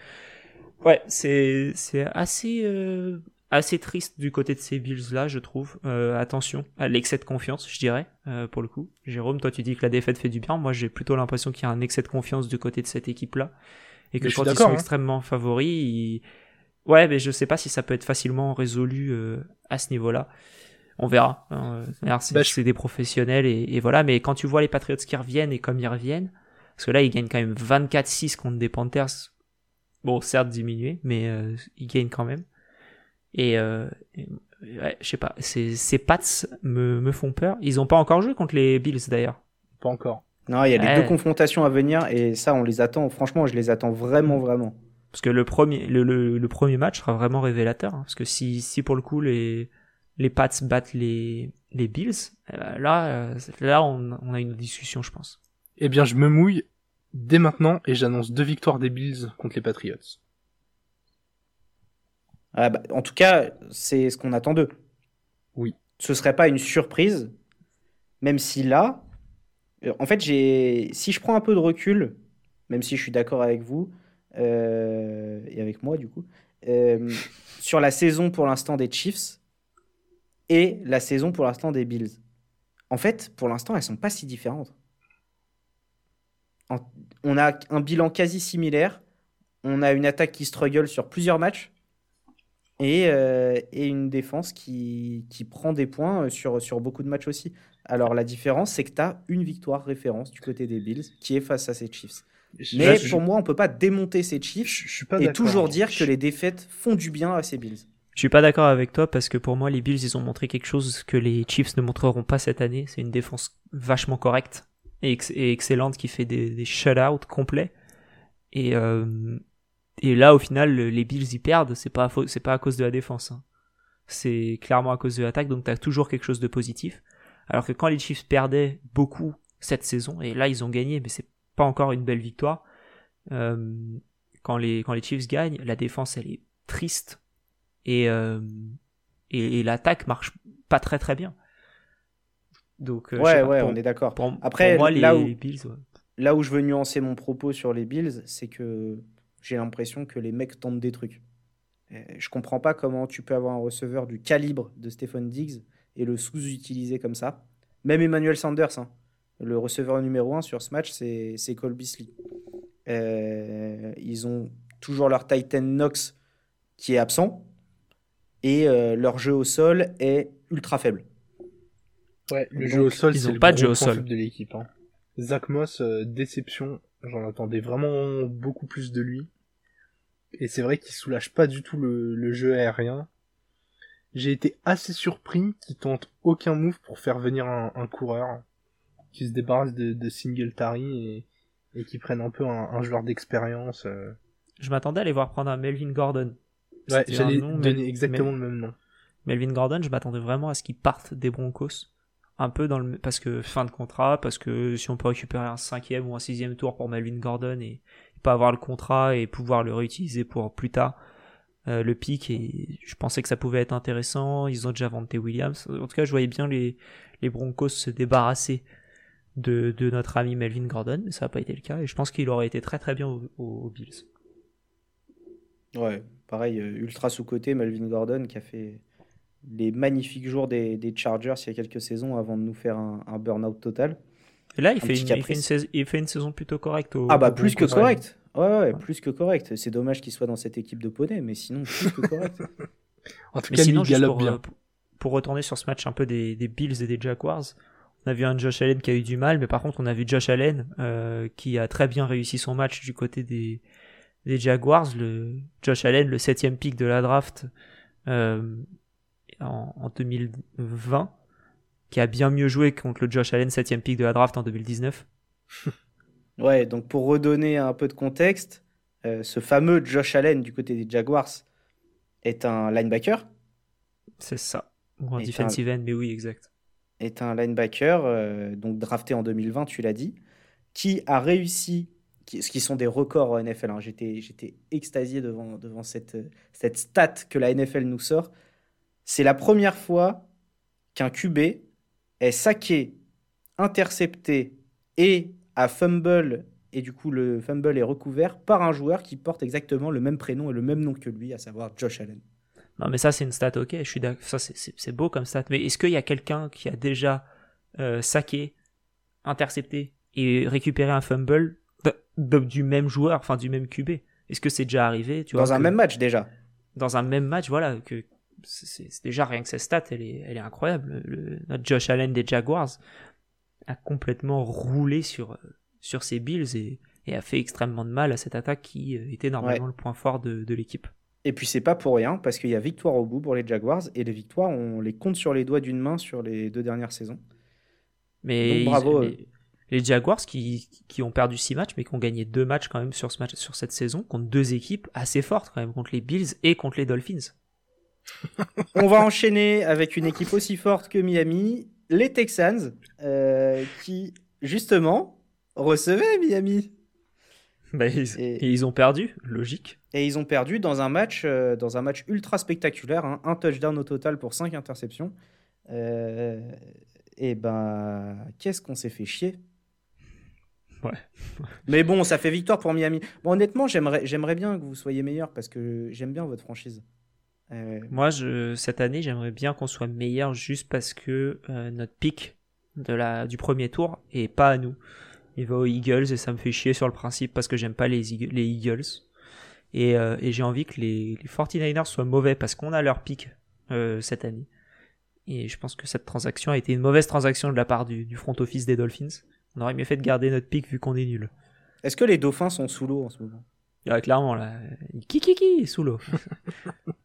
ouais, c'est c'est assez euh, assez triste du côté de ces Bills là, je trouve. attention à l'excès de confiance, je dirais pour le coup. Jérôme, toi tu dis que la défaite fait du bien. Moi, j'ai plutôt l'impression qu'il y a un excès de confiance du côté de cette équipe là et que quand ils sont hein. extrêmement favoris, ouais, mais je sais pas si ça peut être facilement résolu euh, à ce niveau-là. On verra. Hein. Bah, c'est des professionnels et, voilà. Mais quand tu vois les Patriots qui reviennent et comme ils reviennent, parce que là ils gagnent quand même 24-6 contre des Panthers. Bon, certes diminué, mais euh, ils gagnent quand même. Et, euh, ouais, je sais pas, ces, ces Pats me, me font peur. Ils ont pas encore joué contre les Bills d'ailleurs. Pas encore. Non, il y a les deux confrontations à venir et ça, on les attend. Franchement, je les attends vraiment, vraiment. Parce que le premier, le, le, premier match sera vraiment révélateur. Hein. parce que si, si pour le coup les, les Pats battent les, les Bills, eh ben là, euh, là on, on, a une discussion, je pense. Eh bien, je me mouille dès maintenant et j'annonce deux victoires des Bills contre les Patriots. Ah bah, en tout cas, c'est ce qu'on attend d'eux. Oui. Ce serait pas une surprise, même si là, euh, en fait, j'ai, si je prends un peu de recul, même si je suis d'accord avec vous euh, et avec moi du coup, euh, sur la saison pour l'instant des Chiefs et la saison pour l'instant des Bills. En fait, pour l'instant, elles sont pas si différentes. on a un bilan quasi similaire. On a une attaque qui struggle sur plusieurs matchs et, et une défense qui, qui, prend des points sur, sur beaucoup de matchs aussi. Alors la différence, c'est que tu as une victoire référence du côté des Bills qui est face à ces Chiefs. Mais pour moi, on peut pas démonter ces Chiefs et toujours dire que les défaites font du bien à ces Bills. Je suis pas d'accord avec toi parce que pour moi, les Bills, ils ont montré quelque chose que les Chiefs ne montreront pas cette année. C'est une défense vachement correcte et, excellente qui fait des, des shutouts complets. Et, euh, et là, au final, les Bills y perdent, c'est pas, c'est pas à cause de la défense. Hein. C'est clairement à cause de l'attaque, donc tu as toujours quelque chose de positif. Alors que quand les Chiefs perdaient beaucoup cette saison, et là ils ont gagné, mais c'est pas encore une belle victoire. Euh, quand, les, quand les Chiefs gagnent, la défense elle est triste et, euh, et, l'attaque marche pas très très bien. Donc, euh, ouais, ouais, on est d'accord. Après, moi, les, là, où, Bills, là où je veux nuancer mon propos sur les Bills, c'est que j'ai l'impression que les mecs tentent des trucs. je comprends pas comment tu peux avoir un receveur du calibre de Stephen Diggs et le sous-utiliser comme ça. Même Emmanuel Sanders, hein. le receveur numéro 1 sur ce match, c'est Cole Beasley. Euh, ils ont toujours leur Titan Knox qui est absent et euh, leur jeu au sol est ultra faible. Ouais, le jeu au sol, c'est pas de jeu au sol de l'équipe. Hein. Zach Moss, euh, déception. J'en attendais vraiment beaucoup plus de lui. Et c'est vrai qu'il soulage pas du tout le, jeu aérien. J'ai été assez surpris qu'il tente aucun move pour faire venir un, coureur qui se débarrasse de, de Singletary et, et qui prenne un peu un, joueur d'expérience. Euh. Je m'attendais à aller voir prendre un Melvin Gordon. Ouais, j'allais donner exactement le même nom. Melvin Gordon, je m'attendais vraiment à ce qu'il parte des Broncos. Un peu dans le, parce que fin de contrat, parce que si on peut récupérer un cinquième ou un sixième tour pour Melvin Gordon et pas avoir le contrat et pouvoir le réutiliser pour plus tard euh, le pic et je pensais que ça pouvait être intéressant. Ils ont déjà vanté Williams. En tout cas je voyais bien les, Broncos se débarrasser de, de, notre ami Melvin Gordon mais ça n'a pas été le cas et je pense qu'il aurait été très très bien aux, Bills. Ouais pareil euh, ultra sous-côté Melvin Gordon qui a fait les magnifiques jours des, des, Chargers il y a quelques saisons avant de nous faire un, un burn-out total et là, il fait, une, il, fait une saison, il fait, une saison, plutôt correcte. ah bah plus que correcte. Ouais, ouais, plus que correct. C'est dommage qu'il soit dans cette équipe de poney, mais sinon plus que correct. en tout cas, sinon, il galope bien. Euh, pour, retourner sur ce match un peu des, des, Bills et des Jaguars, on a vu un Josh Allen qui a eu du mal, mais par contre on a vu Josh Allen euh, qui a très bien réussi son match du côté des, des Jaguars. Le Josh Allen, le septième pick de la draft euh, en, en 2020 qui a bien mieux joué contre le Josh Allen 7 pick de la draft en 2019. ouais, donc pour redonner un peu de contexte, euh, ce fameux Josh Allen du côté des Jaguars est un linebacker. C'est ça. Ou un defensive end, mais oui, exact. Est un linebacker, euh, donc drafté en 2020, tu l'as dit, qui a réussi, ce qui sont des records en NFL. Hein. J'étais, j'étais extasié devant, devant cette, cette stat que la NFL nous sort. C'est la première fois qu'un QB est saqué, intercepté et à fumble, et du coup le fumble est recouvert par un joueur qui porte exactement le même prénom et le même nom que lui, à savoir Josh Allen. Non mais ça c'est une stat, ok, je suis d'accord, ça c'est beau comme stat, mais est-ce qu'il y a quelqu'un qui a déjà euh, saqué, intercepté et récupéré un fumble du même joueur, enfin du même QB Est-ce que c'est déjà arrivé tu Dans un même match déjà Dans un même match, voilà, que, c'est déjà rien que cette stat, elle est, elle est incroyable. Le, notre Josh Allen des Jaguars a complètement roulé sur, sur ses Bills et, a fait extrêmement de mal à cette attaque qui euh, était normalement le point fort de, de l'équipe. Et puis c'est pas pour rien parce qu'il y a victoire au bout pour les Jaguars et les victoires on les compte sur les doigts d'une main sur les deux dernières saisons. Mais bravo. les, Jaguars qui, qui, ont perdu six matchs mais qui ont gagné deux matchs quand même sur ce match sur cette saison contre deux équipes assez fortes quand même contre les Bills et contre les Dolphins. On va enchaîner avec une équipe aussi forte que Miami, les Texans, euh, qui justement recevaient Miami. Bah, et, ils ont perdu, logique. Et ils ont perdu dans un match, euh, dans un match ultra spectaculaire, hein. un touchdown au total pour 5 interceptions. Euh, et ben, qu'est-ce qu'on s'est fait chier? Ouais. Mais bon, ça fait victoire pour Miami. Bon, honnêtement, j'aimerais, j'aimerais bien que vous soyez meilleur parce que j'aime bien votre franchise. Euh, Moi, je, cette année, j'aimerais bien qu'on soit meilleur juste parce que euh, notre pic de la, du premier tour est pas à nous. Il va aux Eagles et ça me fait chier sur le principe parce que j'aime pas les, les Eagles. Et, euh, et j'ai envie que les, les 49ers soient mauvais parce qu'on a leur pic cette année. Et je pense que cette transaction a été une mauvaise transaction de la part du, du front office des Dolphins. On aurait mieux fait de garder notre pic vu qu'on est nul. Est-ce que les Dauphins sont sous l'eau en ce moment? Ah, Clairement, là. Qui, qui, qui, sous l'eau?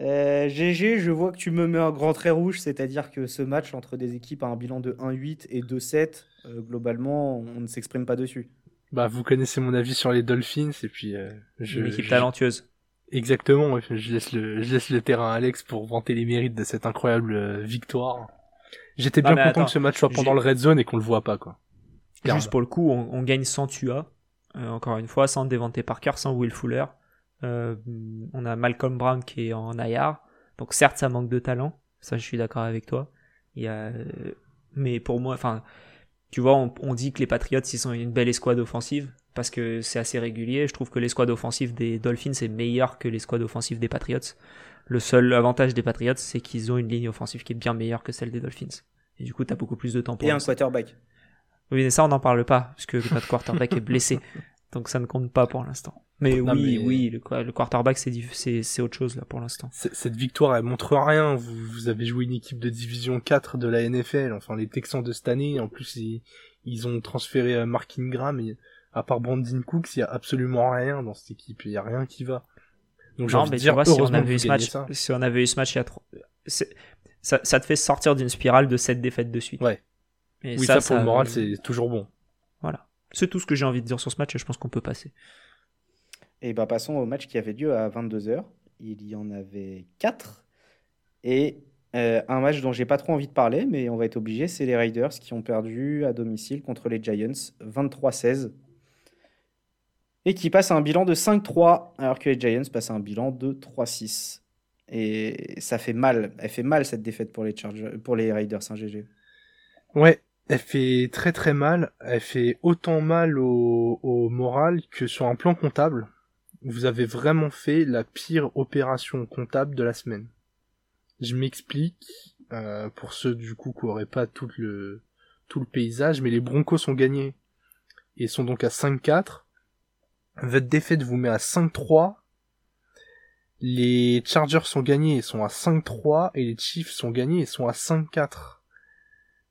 GG, euh, je vois que tu me mets un grand trait rouge, c'est-à-dire que ce match entre des équipes à un bilan de 1-8 et 2-7, euh, globalement, on ne s'exprime pas dessus. Bah, vous connaissez mon avis sur les Dolphins, et puis... Euh, je, Une équipe talentueuse. Exactement, je laisse, le, je laisse le terrain à Alex pour vanter les mérites de cette incroyable euh, victoire. J'étais bien content que ce match soit pendant le red zone et qu'on le voit pas, quoi. Juste pour le coup, on, gagne sans Tua, euh, encore une fois, sans Devante Parker, sans Will Fuller. Euh, on a Malcolm Brown qui est en IR. Donc certes, ça manque de talent. Ça, je suis d'accord avec toi. Il y a... Mais pour moi, enfin, tu vois, on, dit que les Patriots, ils sont une belle escouade offensive parce que c'est assez régulier. Je trouve que l'escouade offensive des Dolphins est meilleure que l'escouade offensive des Patriots. Le seul avantage des Patriots, c'est qu'ils ont une ligne offensive qui est bien meilleure que celle des Dolphins. Et du coup, tu as beaucoup plus de temps pour Et un quarterback. Oui, mais ça, on n'en parle pas, puisque notre quarterback est blessé. Donc ça ne compte pas pour l'instant. Mais oui, oui, le, le quarterback, c'est autre chose là pour l'instant. Cette victoire, elle montre rien. Vous, vous, avez joué une équipe de division 4 de la NFL, enfin les Texans de cette année. En plus, ils, ils ont transféré euh, Mark Ingram. Et à part Brandon Cooks, il y a absolument rien dans cette équipe. Il y a rien qui va. Donc non, mais dire, vois, si on avait eu ce match, si on avait eu ce match il y a trop, ça, ça te fait sortir d'une spirale de 7 défaites de suite. Ouais. Et oui, ça, pour le moral, c'est toujours bon. C'est tout ce que j'ai envie de dire sur ce match et je pense qu'on peut passer. Et bah passons au match qui avait lieu à 22h. Il y en avait 4. Et euh, un match dont j'ai pas trop envie de parler, mais on va être obligé, c'est les Raiders qui ont perdu à domicile contre les Giants 23-16. Et qui passent à un bilan de 5-3, alors que les Giants passent à un bilan de 3-6. Et ça fait mal. Elle fait mal cette défaite pour les, Chargers, pour les Raiders, hein, GG. Ouais, elle fait très très mal. Elle fait autant mal au, moral que sur un plan comptable. Vous avez vraiment fait la pire opération comptable de la semaine. Je m'explique, euh, pour ceux du coup qui n'auraient pas tout le, tout le paysage, mais les Broncos sont gagnés et sont donc à 5-4. Votre défaite vous met à 5-3. Les Chargers sont gagnés et sont à 5-3 et les Chiefs sont gagnés et sont à 5-4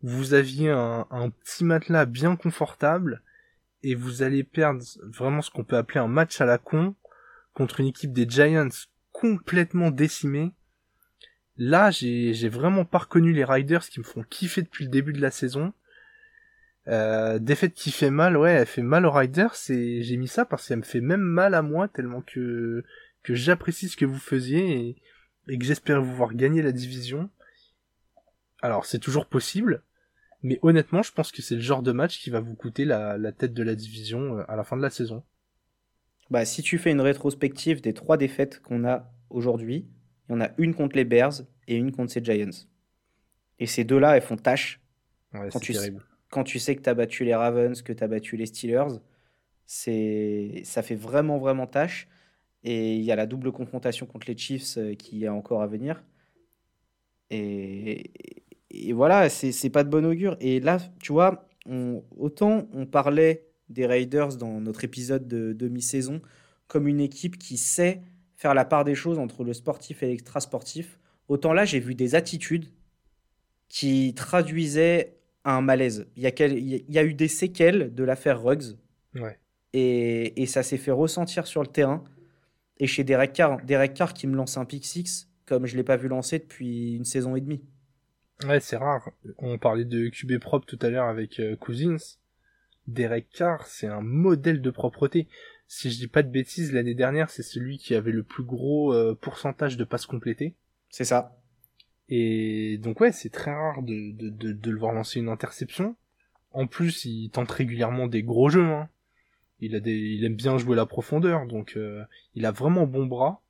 vous aviez un, petit matelas bien confortable et vous allez perdre vraiment ce qu'on peut appeler un match à la con contre une équipe des Giants complètement décimée. Là, j'ai, j'ai vraiment pas reconnu les Riders qui me font kiffer depuis le début de la saison. Euh, défaite qui fait mal, ouais, elle fait mal aux Riders et j'ai mis ça parce qu'elle me fait même mal à moi tellement que, que j'apprécie ce que vous faisiez et, et que j'espère vous voir gagner la division. Alors, c'est toujours possible, mais honnêtement, je pense que c'est le genre de match qui va vous coûter la, tête de la division euh, à la fin de la saison. Bah, si tu fais une rétrospective des trois défaites qu'on a aujourd'hui, il y en a une contre les Bears et une contre ces Giants. Et ces deux-là, elles font tâche. quand, tu sais, quand tu sais que tu as battu les Ravens, que tu as battu les Steelers, c'est ça fait vraiment, vraiment tâche. Et il y a la double confrontation contre les Chiefs euh, qui est encore à venir. Et, et voilà, c'est pas de bon augure. Et là, tu vois, autant on parlait des Raiders dans notre épisode de demi-saison comme une équipe qui sait faire la part des choses entre le sportif et l'extra-sportif, autant là, j'ai vu des attitudes qui traduisaient un malaise. Il y a, il y a eu des séquelles de l'affaire Ruggs. Ouais. Et, et, ça s'est fait ressentir sur le terrain. Et chez Derek Carr, Derek Carr qui me lance un pick six comme je ne l'ai pas vu lancer depuis une saison et demie. Ouais, c'est rare. On parlait de QB propre tout à l'heure avec euh, Cousins. Derek Carr, c'est un modèle de propreté. Si je dis pas de bêtises, l'année dernière, c'est celui qui avait le plus gros euh, pourcentage de passes complétées. C'est ça. Et donc ouais, c'est très rare de, de, de, de, le voir lancer une interception. En plus, il tente régulièrement des gros jeux. Hein. Il, a des, il aime bien jouer la profondeur, donc euh, il a vraiment bon bras.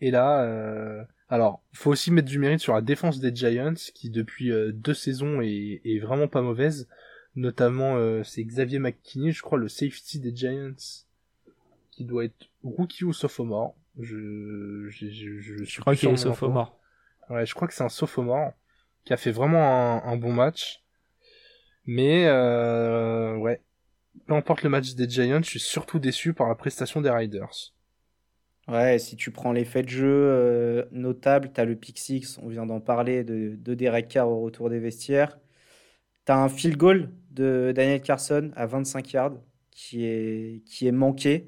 Et là, alors, faut aussi mettre du mérite sur la défense des Giants, qui depuis euh, deux saisons est, est, vraiment pas mauvaise. Notamment, euh, c'est Xavier McKinney, je crois, le safety des Giants, qui doit être rookie ou sophomore. Je, je, je, je, crois qu'il est sophomore. Ouais, je crois que c'est un sophomore qui a fait vraiment un, un bon match. Mais euh, ouais, peu importe le match des Giants, je suis surtout déçu par la prestation des Riders. Ouais, si tu prends les faits de jeu euh, notables, tu as le pick six, on vient d'en parler, de, de Derek Carr au retour des vestiaires. Tu as un field goal de Daniel Carson à 25 yards qui est, qui est manqué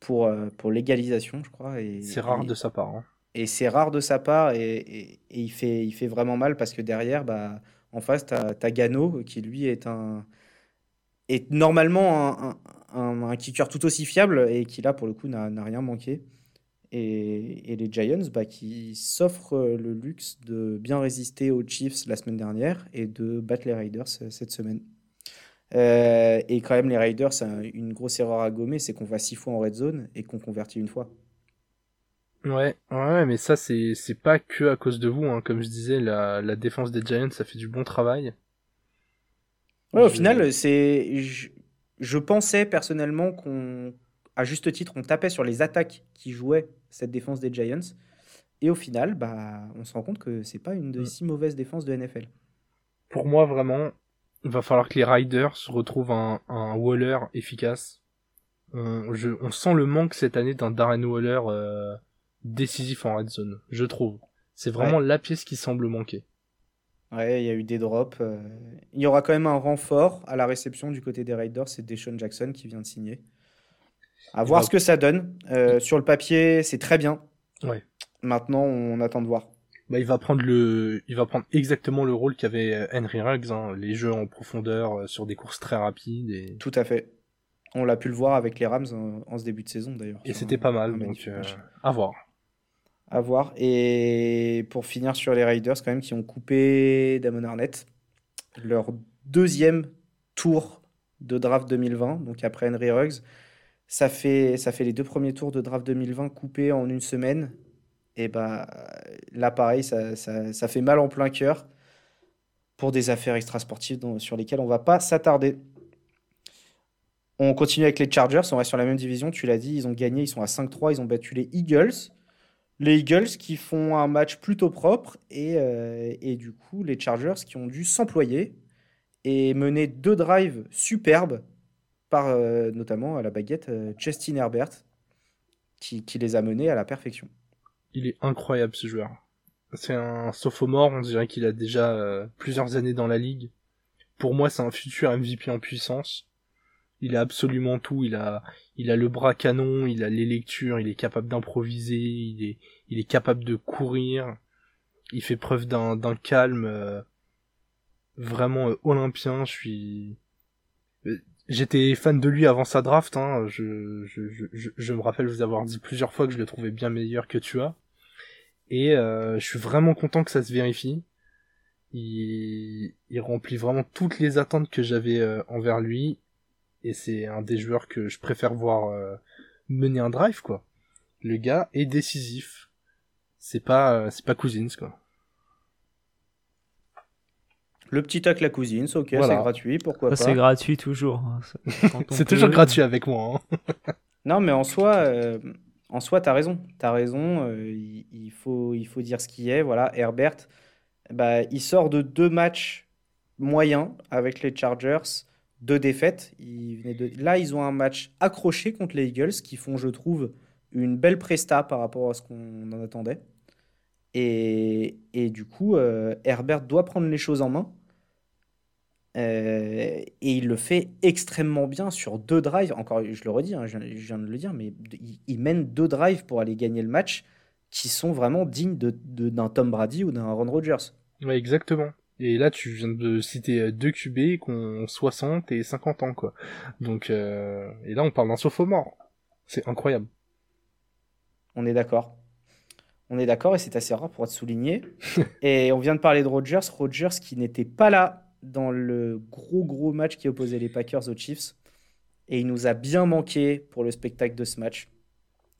pour, euh, pour l'égalisation, je crois. C'est rare de sa part. Hein. Et c'est rare de sa part et, et, il, fait, il fait vraiment mal parce que derrière, bah, en face, tu as, Gano qui lui est un, est normalement un, kicker tout aussi fiable et qui là pour le coup n'a rien manqué. Et, les Giants bah, qui s'offrent le luxe de bien résister aux Chiefs la semaine dernière et de battre les Raiders cette semaine. Euh, et quand même, les Raiders, une grosse erreur à gommer, c'est qu'on va six fois en red zone et qu'on convertit une fois. Ouais, ouais, mais ça, c'est, c'est pas que à cause de vous, hein. Comme je disais, la, la défense des Giants, ça fait du bon travail. Ouais, au final, c'est. Je, pensais personnellement qu'on. À juste titre, on tapait sur les attaques qui jouaient cette défense des Giants. Et au final, bah, on se rend compte que c'est pas une de mm. si mauvaises défenses de NFL. Pour moi, vraiment, il va falloir que les Riders retrouvent un, un Waller efficace. On, je, on sent le manque cette année d'un Darren Waller euh, décisif en red zone, je trouve. C'est vraiment la pièce qui semble manquer. Ouais, il y a eu des drops. Euh. Il y aura quand même un renfort à la réception du côté des Raiders, c'est Deshaun Jackson qui vient de signer. À voir ce que ça donne. Euh, sur le papier, c'est très bien. Ouais. Maintenant, on attend de voir. Bah, il va prendre le, il va prendre exactement le rôle qu'avait euh, Henry Ruggs, hein, les jeux en profondeur sur des courses très rapides. Et... Tout à fait. On l'a pu le voir avec les Rams en, ce début de saison d'ailleurs. Et c'était pas mal, donc à voir à voir. Et pour finir sur les Raiders, quand même, qui ont coupé Damon Arnett, leur deuxième tour de draft 2020, donc après Henry Ruggs. Ça fait, les deux premiers tours de draft 2020 coupés en une semaine. Et bah là, pareil, ça, fait mal en plein cœur pour des affaires extrasportives sur lesquelles on va pas s'attarder. On continue avec les Chargers, on reste sur la même division, tu l'as dit, ils ont gagné, ils sont à 5-3, ils ont battu les Eagles les Eagles qui font un match plutôt propre et, euh, et du coup les Chargers qui ont dû s'employer et mener deux drives superbes par euh, notamment à la baguette euh, Justin Herbert qui, qui, les a menés à la perfection. Il est incroyable ce joueur. C'est un sophomore, on dirait qu'il a déjà plusieurs années dans la ligue. Pour moi, c'est un futur MVP en puissance. Il a absolument tout. Il a, il a le bras canon, il a les lectures, il est capable d'improviser, il est, il est capable de courir. Il fait preuve d'un, d'un calme euh, vraiment euh, olympien. Je suis, euh, j'étais fan de lui avant sa draft. Hein. Je, je, je, je, me rappelle vous avoir dit plusieurs fois que je le trouvais bien meilleur que tu as. Et je suis vraiment content que ça se vérifie. Il, il remplit vraiment toutes les attentes que j'avais envers lui et c'est un des joueurs que je préfère voir euh, mener un drive quoi. Le gars est décisif. C'est pas euh, c'est pas Cousins quoi. Le petit tac la cousine, ok, c'est gratuit, pourquoi pas. C'est gratuit toujours. C'est toujours gratuit avec moi. Hein. non, mais en soi, euh, en soi, t'as raison. T'as raison. il, faut, il faut dire ce qui est. Voilà, Herbert, bah, il sort de deux matchs moyens avec les Chargers deux défaites. Là, ils ont un match accroché contre les Eagles qui font, je trouve, une belle presta par rapport à ce qu'on en attendait. Et, et du coup, euh, Herbert doit prendre les choses en main. Euh, et il le fait extrêmement bien sur deux drives. Encore, je le redis, hein, je, viens de le dire, mais il, mène deux drives pour aller gagner le match qui sont vraiment dignes d'un de, d'un Tom Brady ou d'un Aaron Rodgers. Ouais, exactement. Et là, tu viens de citer euh, deux QB qui ont 60 et 50 ans, quoi. Donc, euh... et là, on parle d'un sophomore. C'est incroyable. On est d'accord. On est d'accord et c'est assez rare pour être souligné. et on vient de parler de Rodgers. Rodgers qui n'était pas là dans le gros gros match qui opposait les Packers aux Chiefs. Et il nous a bien manqué pour le spectacle de ce match.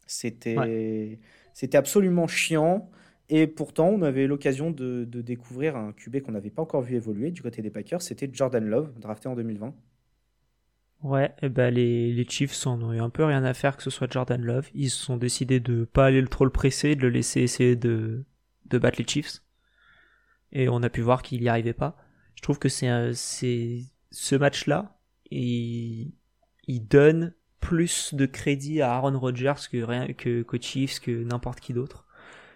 C'était c'était absolument chiant. Et pourtant, on avait l'occasion de, découvrir un QB qu'on n'avait pas encore vu évoluer du côté des Packers. C'était Jordan Love, drafté en 2020. Ouais, et ben les, les Chiefs en ont eu un peu rien à faire que ce soit Jordan Love. Ils se sont décidés de pas aller le trop le presser, de le laisser essayer de, de battre les Chiefs. Et on a pu voir qu'il n'y arrivait pas. Je trouve que c'est ce match-là, il, il donne plus de crédit à Aaron Rodgers que rien que, que Chiefs, que n'importe qui d'autre.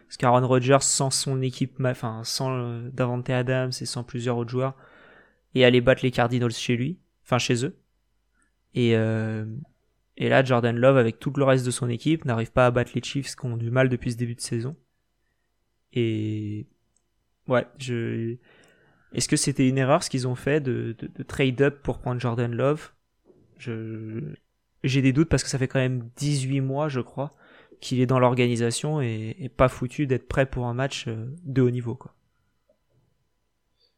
Parce qu'Aaron Rodgers, sans son équipe, enfin, sans euh, Davante Adams et sans plusieurs autres joueurs, et aller battre les Cardinals chez lui, enfin chez eux. Et, euh, et là, Jordan Love, avec tout le reste de son équipe, n'arrive pas à battre les Chiefs qui ont du mal depuis ce début de saison. Et ouais, je. Est-ce que c'était une erreur ce qu'ils ont fait de, de, trade up pour prendre Jordan Love? J'ai des doutes parce que ça fait quand même 18 mois, je crois, qu'il est dans l'organisation et, pas foutu d'être prêt pour un match euh, de haut niveau, quoi.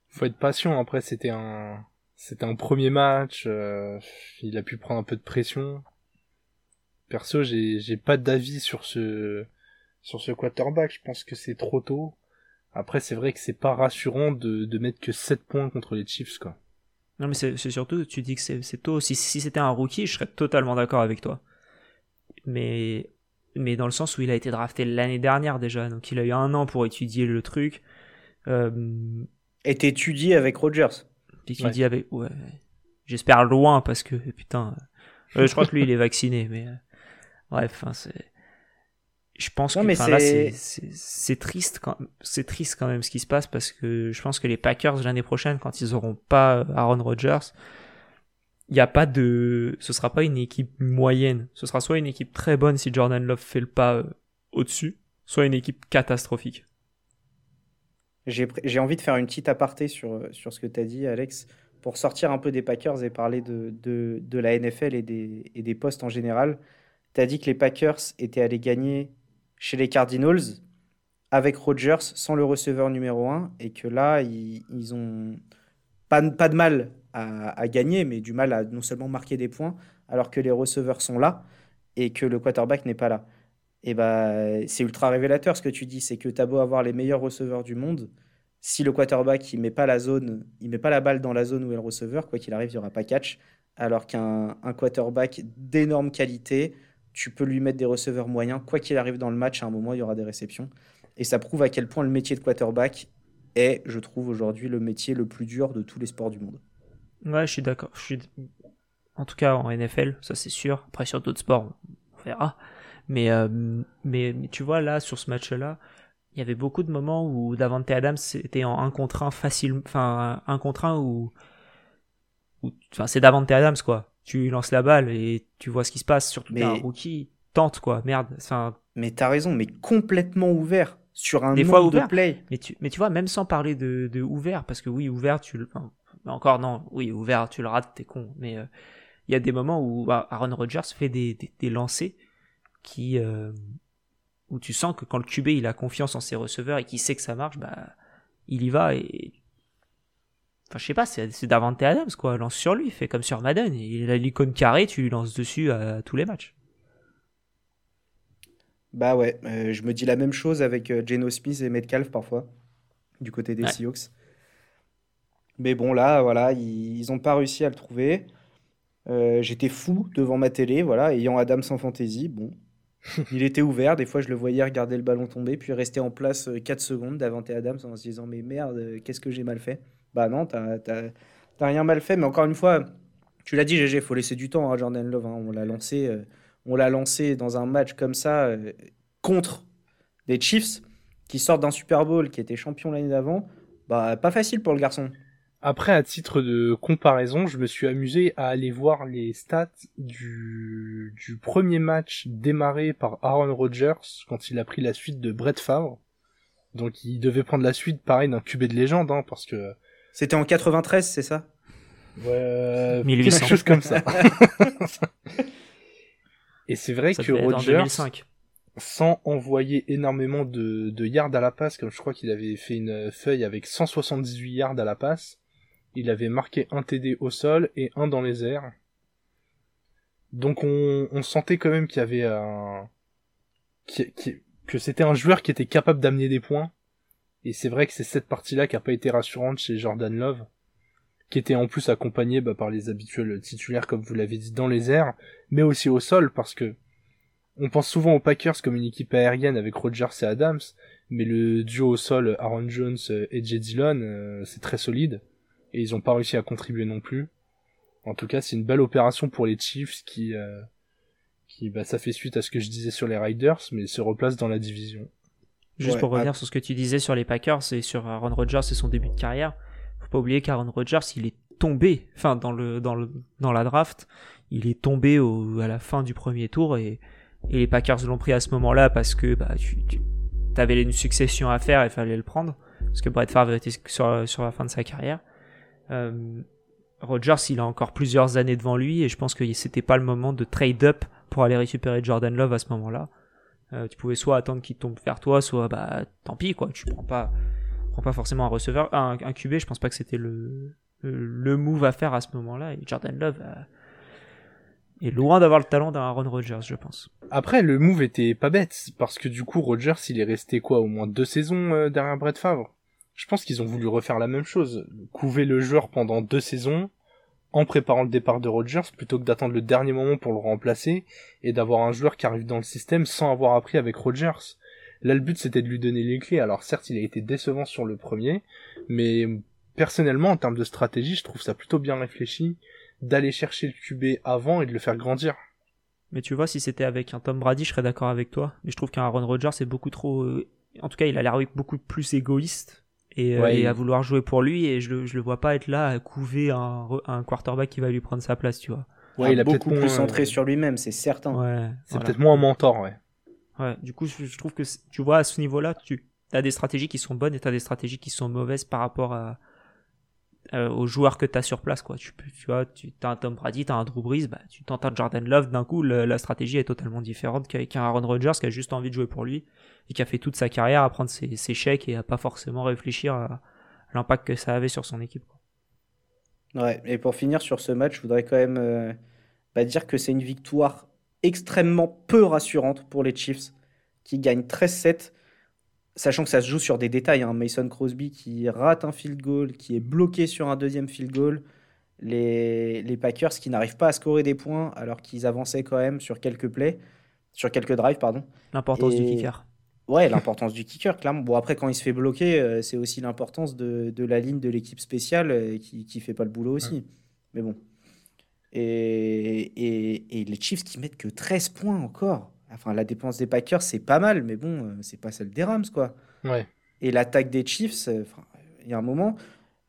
Faut être patient. Après, c'était un, c'était un premier match. Euh, il a pu prendre un peu de pression. Perso, j'ai, pas d'avis sur ce quarterback. Je pense que c'est trop tôt. Après, c'est vrai que c'est pas rassurant de, de mettre que 7 points contre les Chiefs, quoi. Non, mais c'est surtout, tu dis que c'est tôt. Si, si c'était un rookie, je serais totalement d'accord avec toi. Mais, mais dans le sens où il a été drafté l'année dernière déjà, donc il a eu un an pour étudier le truc. Euh... Et étudié avec Rogers. Étudié avec. Ouais. J'espère loin parce que, putain. Euh, je crois que lui, il est vacciné, mais. Euh, bref, hein, c'est je pense que c'est triste quand c'est triste quand même ce qui se passe parce que je pense que les Packers l'année prochaine quand ils auront pas Aaron Rodgers il y a pas de ce sera pas une équipe moyenne. Ce sera soit une équipe très bonne si Jordan Love fait le pas euh, au-dessus soit une équipe catastrophique. J'ai envie de faire une petite aparté sur sur ce que tu as dit Alex pour sortir un peu des Packers et parler de, de, de la NFL et des, et des postes en général. Tu as dit que les Packers étaient allés gagner chez les Cardinals avec Rodgers sans le receveur numéro 1 et que là, ils, ont pas, pas de mal à, gagner, mais du mal à non seulement marquer des points alors que les receveurs sont là et que le quarterback n'est pas là. Et bah, c'est ultra révélateur ce que tu dis, c'est que tu as beau avoir les meilleurs receveurs du monde, si le quarterback il met pas la zone, il met pas la balle dans la zone où est le receveur, quoi qu'il arrive, il n'y aura pas catch. Alors qu'un quarterback d'énorme qualité, tu peux lui mettre des receveurs moyens. Quoi qu'il arrive dans le match, à un moment, il y aura des réceptions. Et ça prouve à quel point le métier de quarterback est, je trouve, aujourd'hui le métier le plus dur de tous les sports du monde. Ouais, je suis d'accord. En tout cas, en NFL, ça c'est sûr. Après, sur d'autres sports, on verra. Mais, euh, mais, tu vois, là, sur ce match-là, il y avait beaucoup de moments où Davante Adams était en un contre un facile, enfin, un contre un où, enfin, c'est Davante Adams, quoi tu lances la balle et tu vois ce qui se passe. Surtout mais... un rookie tente quoi, merde. Enfin... Mais t'as raison, mais complètement ouvert sur un des fois ouvert. de play. Mais tu, mais tu vois, même sans parler de, de ouvert, parce que oui, ouvert, tu le, encore non, oui, ouvert, tu le rates, t'es con. Mais euh, il y a des moments où bah, Aaron Rodgers fait des, des, des lancers qui, euh, où tu sens que quand le QB il a confiance en ses receveurs et qu'il sait que ça marche, bah, il y va et Enfin, je sais pas, c'est Davante Adams, quoi. Lance sur lui, fait comme sur Madden. Il a l'icône carrée, tu lui lances dessus à, tous les matchs. Bah ouais, euh, je me dis la même chose avec euh, Geno Smith et Metcalf parfois, du côté des Seahawks. Mais bon, là, voilà, ils n'ont pas réussi à le trouver. Euh, j'étais fou devant ma télé, voilà, ayant Adams en fantasy. Bon, il était ouvert. Des fois, je le voyais regarder le ballon tomber, puis rester en place 4 secondes Davante Adams en se disant Mais merde, qu'est-ce que j'ai mal fait? Bah non, t'as rien mal fait. Mais encore une fois, tu l'as dit, GG, faut laisser du temps à Jordan Love. Hein. On l'a lancé, euh, on l'a lancé dans un match comme ça euh, contre des Chiefs qui sortent d'un Super Bowl, qui était champion l'année d'avant. Bah, pas facile pour le garçon. Après, à titre de comparaison, je me suis amusé à aller voir les stats du, du premier match démarré par Aaron Rodgers quand il a pris la suite de Brett Favre. Donc il devait prendre la suite pareil d'un QB de légende, hein, parce que c'était en 93, c'est ça? Ouais, 1800. quelque chose comme ça. Et c'est vrai que Roger, sans envoyer énormément de, de yards à la passe, comme je crois qu'il avait fait une feuille avec 178 yards à la passe, il avait marqué un TD au sol et un dans les airs. Donc on, on sentait quand même qu'il y avait un... que c'était un joueur qui était capable d'amener des points et c'est vrai que c'est cette partie-là qui a pas été rassurante chez Jordan Love, qui était en plus accompagné bah, par les habituels titulaires, comme vous l'avez dit, dans les airs, mais aussi au sol, parce que on pense souvent aux Packers comme une équipe aérienne avec Rodgers et Adams, mais le duo au sol Aaron Jones et Jay Dillon, euh, c'est très solide, et ils ont pas réussi à contribuer non plus. En tout cas, c'est une belle opération pour les Chiefs qui, euh, qui, bah, ça fait suite à ce que je disais sur les Riders, mais se replace dans la division. Juste pour revenir sur ce que tu disais sur les Packers et sur Aaron Rodgers et son début de carrière, faut pas oublier qu'Aaron Rodgers, il est tombé, enfin dans le dans le dans la draft, il est tombé au, à la fin du premier tour et, et les Packers l'ont pris à ce moment-là parce que bah tu, tu avais une succession à faire et il fallait le prendre parce que Brett Favre était sur sur la fin de sa carrière. Euh, Rodgers, il a encore plusieurs années devant lui et je pense que c'était pas le moment de trade up pour aller récupérer Jordan Love à ce moment-là. Euh, tu pouvais soit attendre qu'il tombe vers toi, soit bah tant pis quoi, tu prends pas, prends pas forcément un receveur, un, un QB. Je pense pas que c'était le, le, move à faire à ce moment-là. Et Jordan Love euh, est loin d'avoir le talent d'un Aaron Rodgers, je pense. Après, le move était pas bête parce que du coup Rodgers, il est resté quoi, au moins deux saisons euh, derrière Brett Favre? Je pense qu'ils ont voulu refaire la même chose, couver le joueur pendant deux saisons en préparant le départ de Rodgers plutôt que d'attendre le dernier moment pour le remplacer et d'avoir un joueur qui arrive dans le système sans avoir appris avec Rodgers. Là, le but c'était de lui donner les clés. Alors certes, il a été décevant sur le premier, mais personnellement, en termes de stratégie, je trouve ça plutôt bien réfléchi d'aller chercher le QB avant et de le faire grandir. Mais tu vois, si c'était avec un Tom Brady, je serais d'accord avec toi. Mais je trouve qu'un Aaron Rodgers est beaucoup trop. Euh, en tout cas, il a l'air beaucoup plus égoïste euh, et, à vouloir jouer pour lui et je le, je le vois pas être là à couver un, un quarterback qui va lui prendre sa place, tu vois. Ouais, il a beaucoup plus centré sur lui-même, c'est certain. Ouais, c'est peut-être moins un mentor, ouais. Ouais, du coup, je, trouve que tu vois, à ce niveau-là, tu as des stratégies qui sont bonnes et tu as des stratégies qui sont mauvaises par rapport à, euh, aux joueurs que tu as sur place quoi. Tu tu vois tu as un Tom Brady tu as un Drew Brees bah tu tentes un Jordan Love d'un coup la stratégie est totalement différente qu'avec un Aaron Rodgers qui a juste envie de jouer pour lui et qui a fait toute sa carrière à prendre ses, ses chèques et à pas forcément réfléchir à, l'impact que ça avait sur son équipe ouais et pour finir sur ce match je voudrais quand même euh, bah, dire que c'est une victoire extrêmement peu rassurante pour les Chiefs qui gagnent 13-7 sachant que ça se joue sur des détails. Hein. Mason Crosby qui rate un field goal, qui est bloqué sur un deuxième field goal. Les, les Packers qui n'arrivent pas à scorer des points alors qu'ils avançaient quand même sur quelques plays, sur quelques drives, pardon. L'importance du kicker. Ouais, l'importance du kicker, clairement. Bon, après, quand il se fait bloquer, euh, c'est aussi l'importance de, de, la ligne de l'équipe spéciale euh, qui ne fait pas le boulot aussi. Mais bon. Et, et, et, les Chiefs qui mettent que 13 points encore. Enfin, la dépense des Packers, c'est pas mal, mais bon, euh, c'est pas celle des Rams, quoi. Ouais. Et l'attaque des Chiefs, euh, il y a un moment,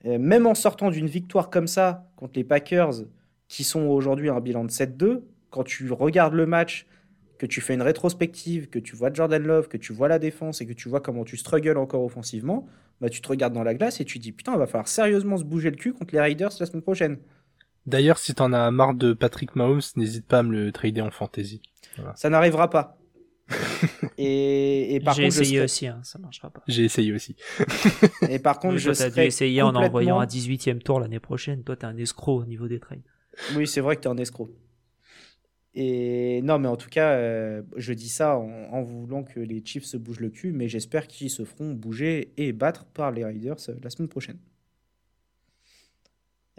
euh, même en sortant d'une victoire comme ça contre les Packers, qui sont aujourd'hui un bilan de 7-2, quand tu regardes le match, que tu fais une rétrospective, que tu vois Jordan Love, que tu vois la défense et que tu vois comment tu struggles encore offensivement, bah tu te regardes dans la glace et tu dis putain, il va falloir sérieusement se bouger le cul contre les Raiders la semaine prochaine. D'ailleurs, si t'en as marre de Patrick Mahomes, n'hésite pas à me le trader en fantasy. Ça n'arrivera pas. et, et par J'ai essayé aussi, hein, ça marchera pas. J'ai essayé aussi. et par contre, je dû essayer en envoyant un 18ème tour l'année prochaine. Toi, t'es un escroc au niveau des trades. Oui, c'est vrai que t'es un escroc. Et non, mais en tout cas, euh, je dis ça en, voulant que les Chiefs se bougent le cul, mais j'espère qu'ils se feront bouger et battre par les Raiders euh, la semaine prochaine.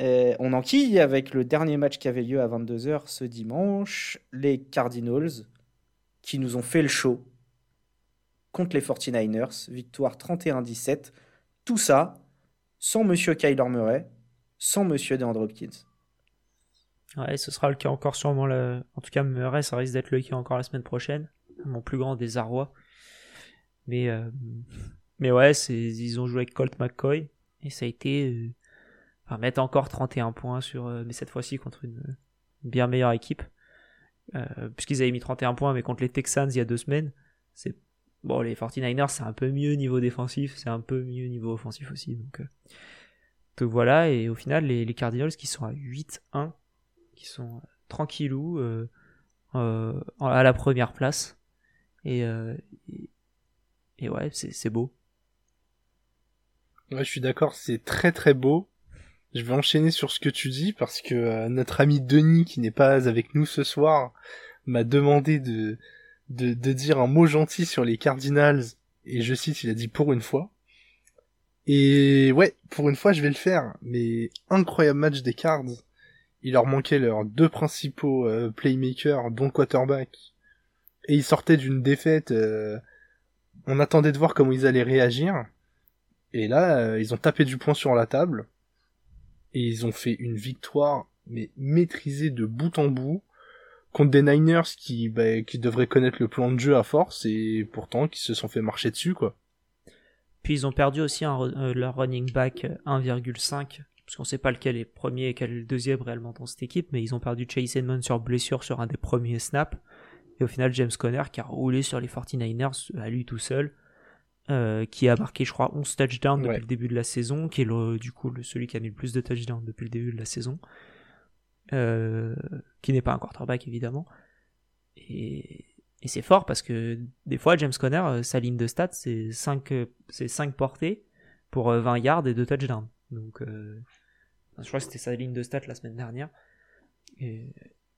Euh, on enquille avec le dernier match qui avait lieu à 22h ce dimanche, les Cardinals qui nous ont fait le show contre les 49ers, victoire 31-17. Tout ça sans monsieur Kyler Murray, sans monsieur DeAndre Hopkins. Ouais, ce sera le cas encore sûrement. En tout cas, Murray, ça risque d'être le cas encore la semaine prochaine. Mon plus grand désarroi. Mais, euh, mais ouais, ils ont joué avec Colt McCoy et ça a été euh, enfin, mettre encore 31 points sur, euh, mais cette fois-ci contre une, bien meilleure équipe. Euh, puisqu'ils avaient mis 31 points, mais contre les Texans il y a deux semaines, c'est bon, les 49ers c'est un peu mieux niveau défensif, c'est un peu mieux niveau offensif aussi. Donc, euh, donc voilà, et au final, les, les Cardinals qui sont à 8-1, qui sont tranquillou à la première place. Et, et, et ouais, c'est beau. Ouais, je suis d'accord, c'est très très beau. Je vais enchaîner sur ce que tu dis parce que euh, notre ami Denis, qui n'est pas avec nous ce soir, m'a demandé de, de, dire un mot gentil sur les Cardinals. Et je cite, il a dit pour une fois. Et ouais, pour une fois, je vais le faire. Mais incroyable match des Cards. Il leur manquait leurs deux principaux euh, playmakers, dont quarterback. Et ils sortaient d'une défaite. Euh, on attendait de voir comment ils allaient réagir. Et là, ils ont tapé du poing sur la table et ils ont fait une victoire mais maîtrisée de bout en bout contre des Niners qui bah, qui devraient connaître le plan de jeu à force et pourtant qui se sont fait marcher dessus quoi. Puis ils ont perdu aussi euh, leur running back 1,5 euh, parce qu'on sait pas lequel est premier et quel est le deuxième réellement dans cette équipe mais ils ont perdu Chase Edmonds sur blessure sur un des premiers snaps et au final James Conner qui a roulé sur les 49ers à lui tout seul qui a marqué, je crois, 11 touchdowns depuis le début de la saison, qui est le, du coup le, celui qui a mis le plus de touchdowns depuis le début de la saison, qui n'est pas un quarterback évidemment. Et, et c'est fort parce que des fois, James Conner, sa ligne de stats, c'est 5, c'est 5 portées pour 20 yards et 2 touchdowns. Donc, je crois que c'était sa ligne de stats la semaine dernière. Et,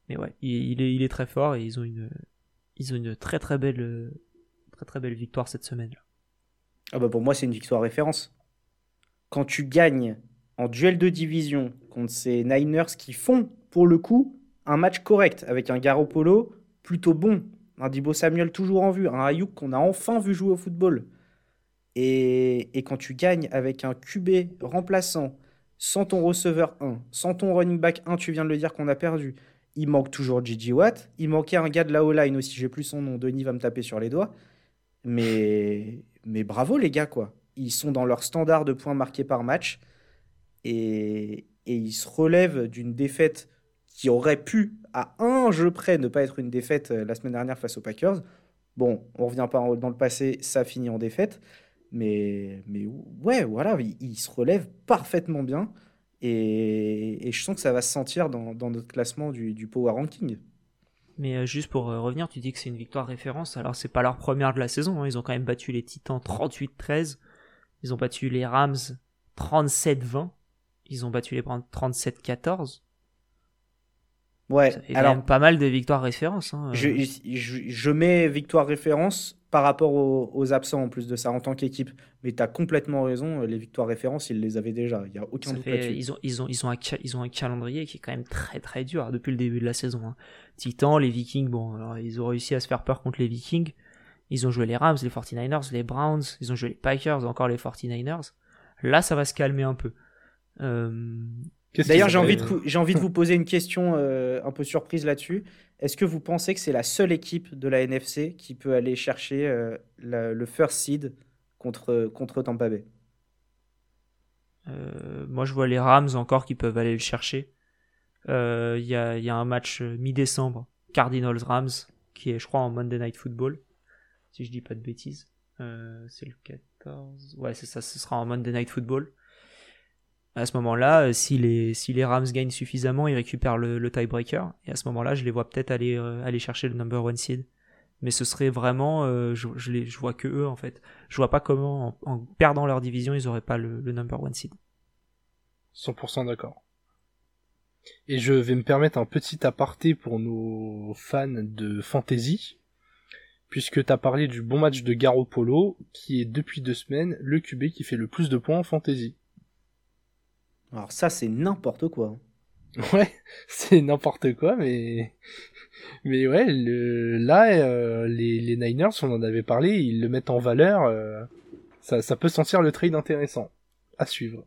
mais ouais, il, est, il est très fort et ils ont une, ils ont une très très belle, très très belle victoire cette semaine. -là. Ah bah pour moi, c'est une victoire référence. Quand tu gagnes en duel de division contre ces Niners qui font, pour le coup, un match correct avec un Garoppolo plutôt bon, un Dibo Samuel toujours en vue, un Ayuk qu'on a enfin vu jouer au football. Et, et, quand tu gagnes avec un QB remplaçant, sans ton receveur 1, sans ton running back 1, tu viens de le dire qu'on a perdu, il manque toujours Gigi Watt. Il manquait un gars de la O-line aussi, j'ai plus son nom. Denis va me taper sur les doigts. Mais, mais bravo les gars, quoi. Ils sont dans leur standard de points marqués par match. Et, ils se relèvent d'une défaite qui aurait pu, à un jeu près, ne pas être une défaite euh, la semaine dernière face aux Packers. Bon, on revient pas dans le passé, ça finit en défaite. Mais, mais ouais, voilà, ils se relèvent parfaitement bien. Et, je sens que ça va se sentir dans, notre classement du, Power Ranking. Mais euh, juste pour euh, revenir, tu dis que c'est une victoire référence. Alors, c'est pas leur première de la saison. Hein. Ils ont quand même battu les Titans 38-13. Ils ont battu les Rams 37-20. Ils ont battu les Browns 37-14. Ouais, alors pas mal de victoires références. Hein. Je, je, mets victoire référence par rapport aux, absents en plus de ça en tant qu'équipe. Mais tu as complètement raison, les victoires références, ils les avaient déjà. Il n'y a aucun doute là-dessus. Ils ont, ils, ont, ils, ont un, ils ont un calendrier qui est quand même très très dur depuis le début de la saison. Hein. Titan, les Vikings, bon, alors ils ont réussi à se faire peur contre les Vikings. Ils ont joué les Rams, les 49ers, les Browns, ils ont joué les Packers, encore les 49ers. Là, ça va se calmer un peu. Euh, D'ailleurs, j'ai envie, de, j'ai envie de vous poser une question euh, un peu surprise là-dessus. Est-ce que vous pensez que c'est la seule équipe de la NFC qui peut aller chercher euh, le first seed contre, contre Tampa Bay? Euh, Moi, je vois les Rams encore qui peuvent aller le chercher. Il y a, y, a, un match mi-décembre, Cardinals-Rams, qui est, je crois, en Monday Night Football, si je dis pas de bêtises. c'est le 14. Ouais, c'est ça, ce sera en Monday Night Football à ce moment-là, euh, si les, si les Rams gagnent suffisamment, ils récupèrent le, tiebreaker. Et à ce moment-là, je les vois peut-être aller, euh, aller chercher le number one seed. Mais ce serait vraiment, euh, je, les, je vois que eux en fait. Je vois pas comment, en, perdant leur division, ils auraient pas le, number one seed. 100% d'accord. Et je vais me permettre un petit aparté pour nos fans de fantasy, puisque tu as parlé du bon match de Garoppolo, qui est depuis deux semaines le QB qui fait le plus de points en fantasy. Alors ça, c'est n'importe quoi. Ouais, c'est n'importe quoi, mais mais ouais, le... là, euh, les, les, Niners, on en avait parlé, ils le mettent en valeur. Euh, ça, ça peut sentir le trade intéressant à suivre.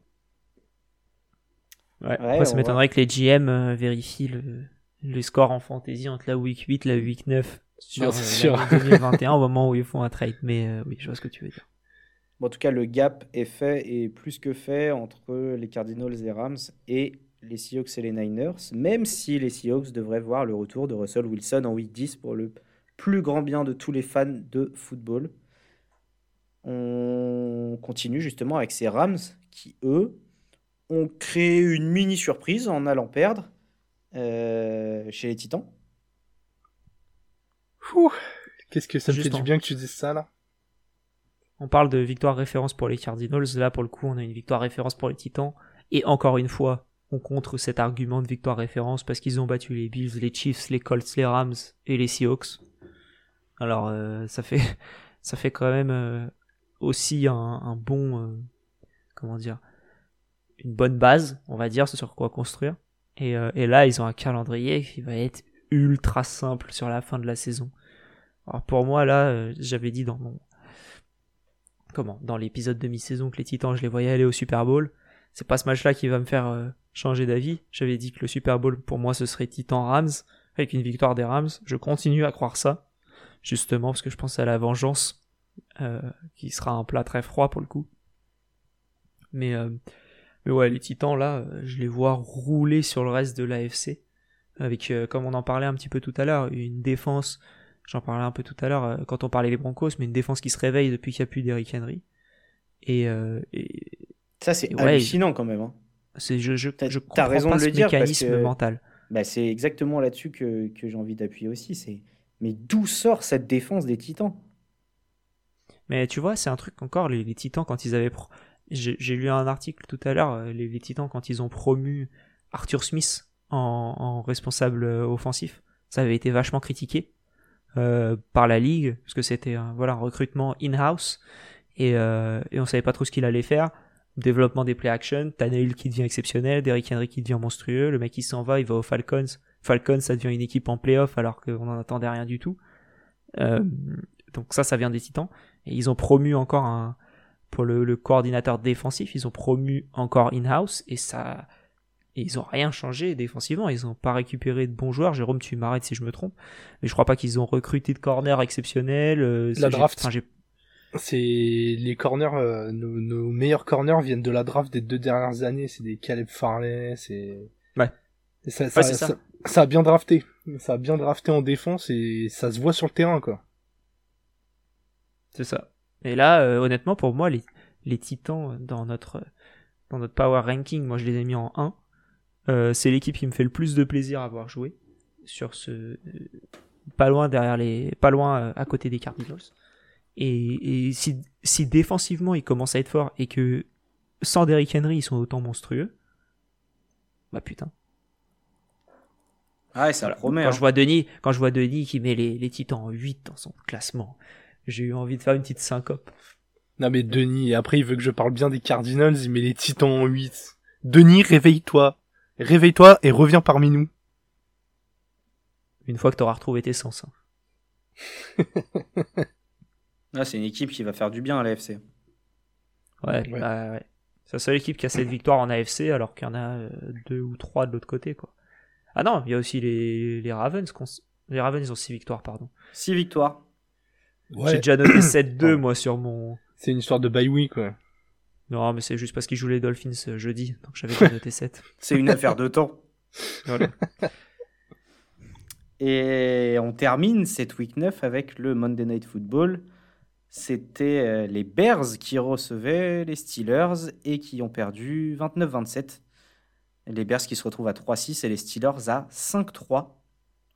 Ouais. Après, ça m'étonnerait que les GM euh, vérifient le, le score en fantasy entre la week 8 et la week 9 sur, sur 2021 au moment où ils font un trade. Mais oui, je vois ce que tu veux dire en tout cas, le gap est fait et plus que fait entre les Cardinals et les Rams et les Seahawks et les Niners, même si les Seahawks devraient voir le retour de Russell Wilson en week 10 pour le plus grand bien de tous les fans de football. On continue justement avec ces Rams qui, eux, ont créé une mini surprise en allant perdre euh, chez les Titans. Qu'est-ce que ça me fait du bien que tu dises ça là? On parle de victoire référence pour les Cardinals. Là, pour le coup, on a une victoire référence pour les Titans. Et encore une fois, on contre cet argument de victoire référence parce qu'ils ont battu les Bills, les Chiefs, les Colts, les Rams et les Seahawks. Alors, euh, ça fait, ça fait quand même euh, aussi un, bon, euh, comment dire, une bonne base, on va dire, sur quoi construire. Et, et là, ils ont un calendrier qui va être ultra simple sur la fin de la saison. Alors pour moi, là, j'avais dit dans mon comment? Dans l'épisode de mi-saison que les Titans je les voyais aller au Super Bowl. C'est pas ce match-là qui va me faire euh, changer d'avis. J'avais dit que le Super Bowl pour moi ce serait Titan Rams avec une victoire des Rams. Je continue à croire ça justement parce que je pense à la vengeance euh, qui sera un plat très froid pour le coup. Mais euh, mais ouais les Titans là, je les vois rouler sur le reste de l'AFC avec comme on en parlait un petit peu tout à l'heure une défense J'en parlais un peu tout à l'heure euh, quand on parlait des Broncos, mais une défense qui se réveille depuis qu'il n'y a plus d'Eric Henry. Et, ça, c'est hallucinant quand même. Hein. C'est, je, je, je comprends raison pas de le ce dire mécanisme mental. Bah, c'est exactement là-dessus que, que j'ai envie d'appuyer aussi. C'est mais d'où sort cette défense des Titans? Mais tu vois, c'est un truc encore les, les Titans quand ils avaient j'ai lu un article tout à l'heure, euh, les, Titans, quand ils ont promu Arthur Smith en, responsable euh, offensif, ça avait été vachement critiqué euh, par la ligue, parce que c'était un, voilà, un recrutement in-house, et, euh, et on savait pas trop ce qu'il allait faire. Développement des play action, Tannehill qui devient exceptionnel, Derrick Henry qui devient monstrueux, le mec qui s'en va, il va aux Falcons. Falcons, ça devient une équipe en playoff alors qu'on n'en attendait rien du tout. donc ça, ça vient des Titans. Et ils ont promu encore un, pour le, coordinateur défensif, ils ont promu encore in-house et ça, ils ont rien changé défensivement. Ils ont pas récupéré de bons joueurs. Jérôme, tu m'arrêtes si je me trompe, mais je crois pas qu'ils ont recruté de corner exceptionnels. Euh, la draft. c'est les corners, euh, nos, meilleurs corners viennent de la draft des deux dernières années. C'est des Caleb Farley, c'est. Ouais. ça, ça, a bien drafté. Ça a bien drafté en défense et ça se voit sur le terrain, quoi. C'est ça. Et là, euh, honnêtement, pour moi, les, les Titans dans notre, dans notre power ranking, moi je les ai mis en 1. Euh, c'est l'équipe qui me fait le plus de plaisir à voir jouer sur ce pas loin derrière les pas loin euh, à côté des Cardinals et, et si, si défensivement ils commencent à être forts et que sans Derrick Henry ils sont autant monstrueux bah putain ah ouais, ça promet quand hein. je vois Denis quand je vois Denis qui met les, les Titans en 8 dans son classement j'ai eu envie de faire une petite syncope. Non mais Denis, après il veut que je parle bien des Cardinals, il met les Titans en 8. Denis, réveille-toi. Réveille-toi et reviens parmi nous. Une fois que t'auras retrouvé tes sens. Hein. ah, c'est une équipe qui va faire du bien à l'AFC. Ouais, ouais. Bah, ouais. C'est la seule équipe qui a cette victoire en AFC alors qu'il y en a euh, deux ou trois de l'autre côté quoi. Ah non, il y a aussi les, les Ravens. Les Ravens ils ont six victoires, pardon. Six victoires. J'ai déjà noté 7-2 moi sur mon. C'est une histoire de bye week quoi. Non, mais c'est juste parce qu'ils jouent les Dolphins euh, jeudi, donc j'avais déjà noté 7. c'est une affaire de temps. Voilà. Et on termine cette week 9 avec le Monday Night Football. C'était euh, les Bears qui recevaient les Steelers et qui ont perdu 29-27. Les Bears qui se retrouvent à 3-6 et les Steelers à 5-3.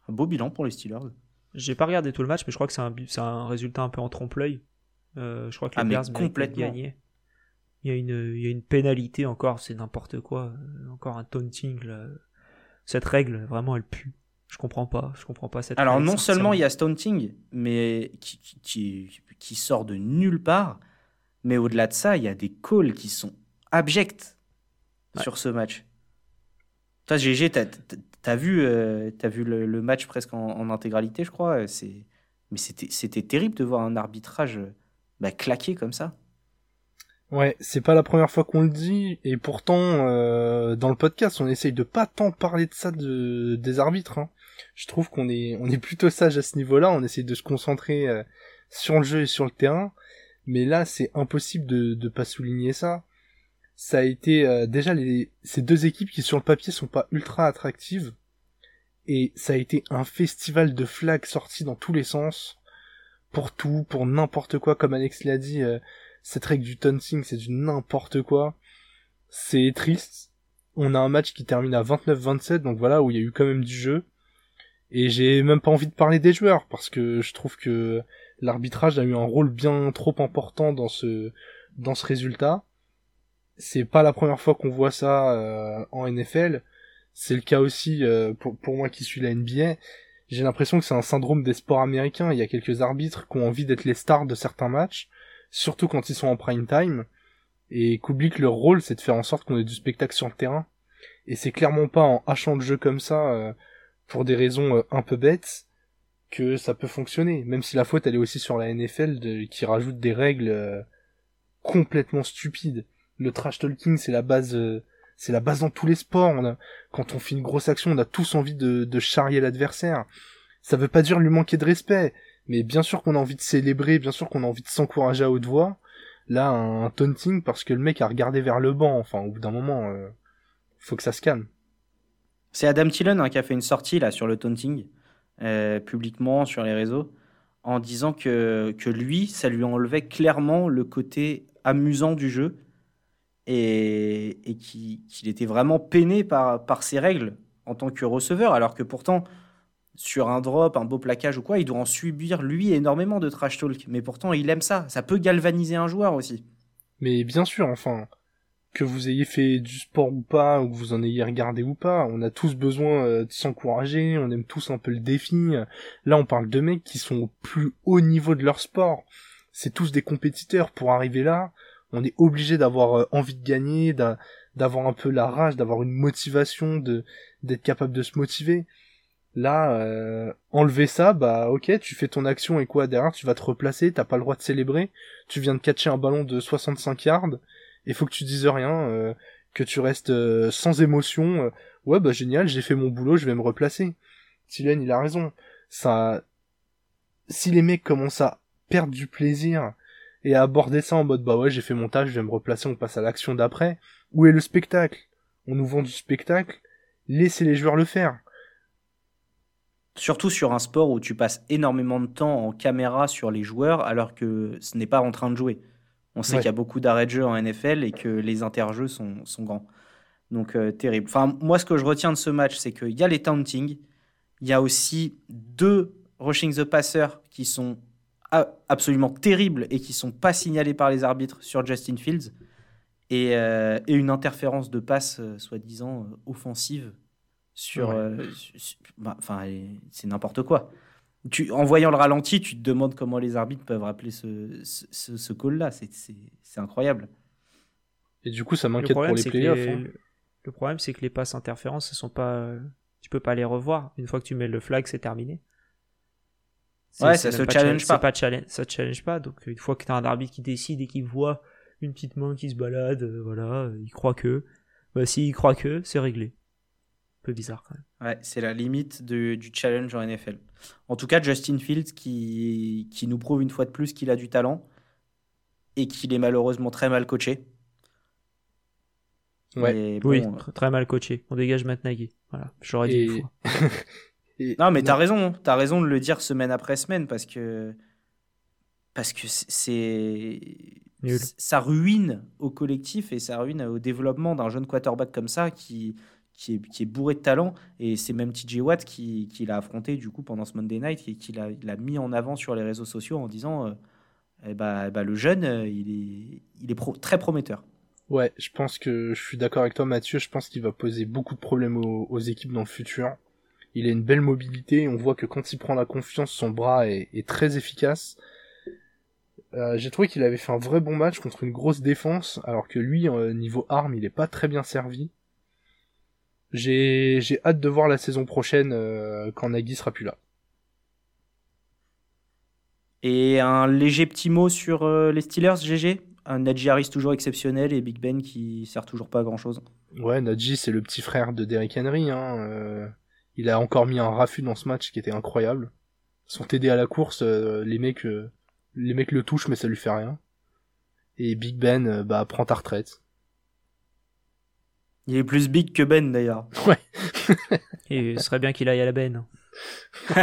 Un beau bilan pour les Steelers. J'ai pas regardé tout le match, mais je crois que c'est un, un résultat un peu en trompe-l'œil. Euh, je crois que les ah, Bears complètement gagné. Il y, a une, il y a une pénalité encore, c'est n'importe quoi. Euh, encore un taunting. Cette règle, vraiment, elle pue. Je comprends pas. Je comprends pas cette Alors, non seulement il y a ce taunting, mais qui, qui, qui, sort de nulle part, mais au-delà de ça, il y a des calls qui sont abjects sur ce match. Toi, GG, T'as vu, euh, as vu le, match presque en, intégralité, je crois. Euh, mais c'était, c'était terrible de voir un arbitrage bah, claqué comme ça. Ouais, c'est pas la première fois qu'on le dit, et pourtant euh, dans le podcast, on essaye de pas tant parler de ça de, des arbitres. Hein. Je trouve qu'on est, on est plutôt sage à ce niveau-là. On essaye de se concentrer sur le jeu et sur le terrain, mais là, c'est impossible de de pas souligner ça ça a été euh, déjà les, ces deux équipes qui sur le papier sont pas ultra attractives et ça a été un festival de flags sortis dans tous les sens pour tout, pour n'importe quoi comme Alex l'a dit euh, cette règle du taunting c'est du n'importe quoi. C'est triste. On a un match qui termine à 29-27 donc voilà où il y a eu quand même du jeu et j'ai même pas envie de parler des joueurs parce que je trouve que l'arbitrage a eu un rôle bien trop important dans ce dans ce résultat c'est pas la première fois qu'on voit ça euh, en NFL. C'est le cas aussi euh, pour, pour moi qui suis la NBA. J'ai l'impression que c'est un syndrome des sports américains. Il y a quelques arbitres qui ont envie d'être les stars de certains matchs, surtout quand ils sont en prime time, et qu'oublient leur rôle c'est de faire en sorte qu'on ait du spectacle sur le terrain. Et c'est clairement pas en hachant le jeu comme ça, euh, pour des raisons un peu bêtes, que ça peut fonctionner. Même si la faute elle est aussi sur la NFL qui rajoute des règles complètement stupides. Le trash talking c'est la base euh, c'est la base dans tous les sports. Quand on fait une grosse action on a tous envie de, de charrier l'adversaire. Ça veut pas dire lui manquer de respect mais bien sûr qu'on a envie de célébrer bien sûr qu'on a envie de s'encourager à haute voix. Là un, taunting parce que le mec a regardé vers le banc enfin au bout d'un moment euh, faut que ça se calme. C'est Adam Thielen hein, qui a fait une sortie là sur le taunting euh, publiquement sur les réseaux en disant que, lui, ça lui enlevait clairement le côté amusant du jeu et, et qu'il était vraiment peiné par, par ses règles en tant que receveur, alors que pourtant, sur un drop, un beau plaquage ou quoi, il doit en subir lui énormément de trash talk. Mais pourtant, il aime ça. Ça peut galvaniser un joueur aussi. Mais bien sûr, enfin, que vous ayez fait du sport ou pas, ou que vous en ayez regardé ou pas, on a tous besoin euh, de s'encourager, on aime tous un peu le défi. Là, on parle de mecs qui sont au plus haut niveau de leur sport. C'est tous des compétiteurs. Pour arriver là, on est obligé d'avoir euh, envie de gagner, d'avoir un peu la rage, d'avoir une motivation, d'être capable de se motiver. Là, euh, enlever ça, bah ok, tu fais ton action et quoi derrière, tu vas te replacer, t'as pas le droit de célébrer, tu viens de catcher un ballon de 65 yards, il faut que tu dises rien, euh, que tu restes euh, sans émotion. Euh, ouais, bah génial, j'ai fait mon boulot, je vais me replacer. Tylen, il a raison. Ça, si les mecs commencent à perdre du plaisir et à aborder ça en mode bah ouais, j'ai fait mon tâche, je vais me replacer, on passe à l'action d'après. Où est le spectacle? On nous vend du spectacle. Laissez les joueurs le faire. Surtout sur un sport où tu passes énormément de temps en caméra sur les joueurs alors que ce n'est pas en train de jouer. On sait qu'il y a beaucoup d'arrêts de jeu en NFL et que les interjeux sont, sont grands. Donc, euh, terrible. Enfin, moi, ce que je retiens de ce match, c'est qu'il y a les taunting. Il y a aussi deux rushing the passer qui sont absolument terribles et qui sont pas signalés par les arbitres sur Justin Fields. Et, euh, et une interférence de passe, euh, soi-disant, offensive sur. Bah, enfin, c'est n'importe quoi en voyant le ralenti, tu te demandes comment les arbitres peuvent rappeler ce, ce, call-là. C'est incroyable. Et du coup, ça m'inquiète pour les playoffs. Hein. Le problème, c'est que les passes interférences, elles sont pas. Tu peux pas les revoir. Une fois que tu mets le flag, c'est terminé. Ouais, ça se challenge pas. pas challenge, ça challenge pas. Donc, une fois que tu as un arbitre qui décide et qui voit une petite main qui se balade, euh, voilà, il croit que. Bah, s'il croit que, c'est réglé peu bizarre quand même. Ouais, c'est la limite du challenge en NFL. En tout cas, Justin Fields qui, qui nous prouve une fois de plus qu'il a du talent et qu'il est malheureusement très mal coaché. Ouais. oui, très mal coaché. On dégage Matt Nagy. Voilà, j'aurais dit une fois. Non, mais t'as raison, t'as raison de le dire semaine après semaine parce que parce que c'est ça ruine au collectif et ça ruine au développement d'un jeune quarterback comme ça qui qui est, bourré de talent. Et c'est même TJ Watt qui, l'a affronté du coup pendant ce Monday Night et qui l'a mis en avant sur les réseaux sociaux en disant euh, eh bah, bah, le jeune, euh, il est, il est très prometteur. Ouais, je pense que je suis d'accord avec toi Mathieu, je pense qu'il va poser beaucoup de problèmes aux, équipes dans le futur. Il a une belle mobilité, on voit que quand il prend la confiance, son bras est, très efficace. Euh, j'ai trouvé qu'il avait fait un vrai bon match contre une grosse défense, alors que lui, niveau arme, il est pas très bien servi. J'ai j'ai hâte de voir la saison prochaine euh, quand Nagy sera plus là. Et un léger petit mot sur euh, les Steelers, GG Un Najee Harris toujours exceptionnel et Big Ben qui sert toujours pas à grand chose. Ouais, Najee c'est le petit frère de Derrick Henry. Hein. Euh, il a encore mis un raffut dans ce match qui était incroyable. Son TD à la course, les mecs les mecs le touchent mais ça lui fait rien. Et Big Ben bah prend ta retraite. Il est plus big que Ben d'ailleurs. Ouais. Et ce serait bien qu'il aille à la Ben.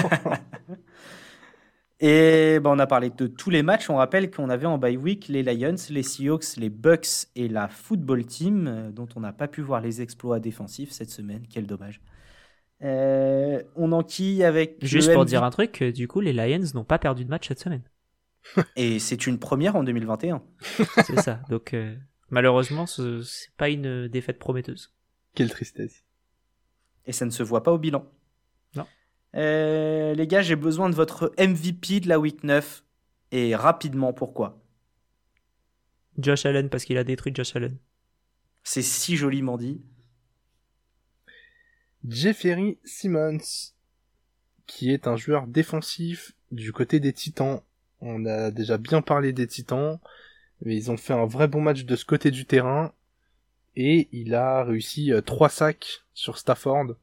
et ben, on a parlé de tous les matchs. On rappelle qu'on avait en bye week les Lions, les Seahawks, les Bucks et la football team, euh, dont on n'a pas pu voir les exploits défensifs cette semaine. Quel dommage. Euh, on enquille avec. Juste pour dire un truc, euh, du coup, les Lions n'ont pas perdu de match cette semaine. et c'est une première en 2021. c'est ça. Donc. Malheureusement, ce c'est pas une défaite prometteuse. Quelle tristesse. Et ça ne se voit pas au bilan. Non. Euh, les gars, j'ai besoin de votre MVP de la week 9. Et rapidement, pourquoi? Josh Allen, parce qu'il a détruit Josh Allen. C'est si joliment dit. Jeffery Simmons, qui est un joueur défensif du côté des Titans. On a déjà bien parlé des Titans. Mais ils ont fait un vrai bon match de ce côté du terrain. Et il a réussi euh, trois sacs sur Stafford.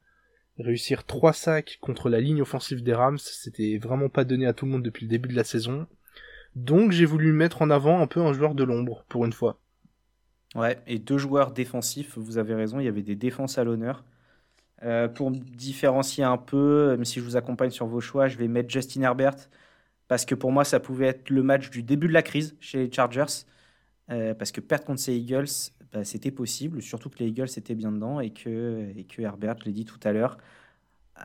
Réussir trois sacs contre la ligne offensive des Rams, c'était vraiment pas donné à tout le monde depuis le début de la saison. Donc j'ai voulu mettre en avant un peu un joueur de l'ombre, pour une fois. Ouais, et deux joueurs défensifs, vous avez raison, il y avait des défenses à l'honneur. Euh, pour différencier un peu, même si je vous accompagne sur vos choix, je vais mettre Justin Herbert parce que pour moi, ça pouvait être le match du début de la crise chez les Chargers, euh, parce que perdre contre ces Eagles, bah, c'était possible, surtout que les Eagles étaient bien dedans et que, Herbert, je l'ai dit tout à l'heure,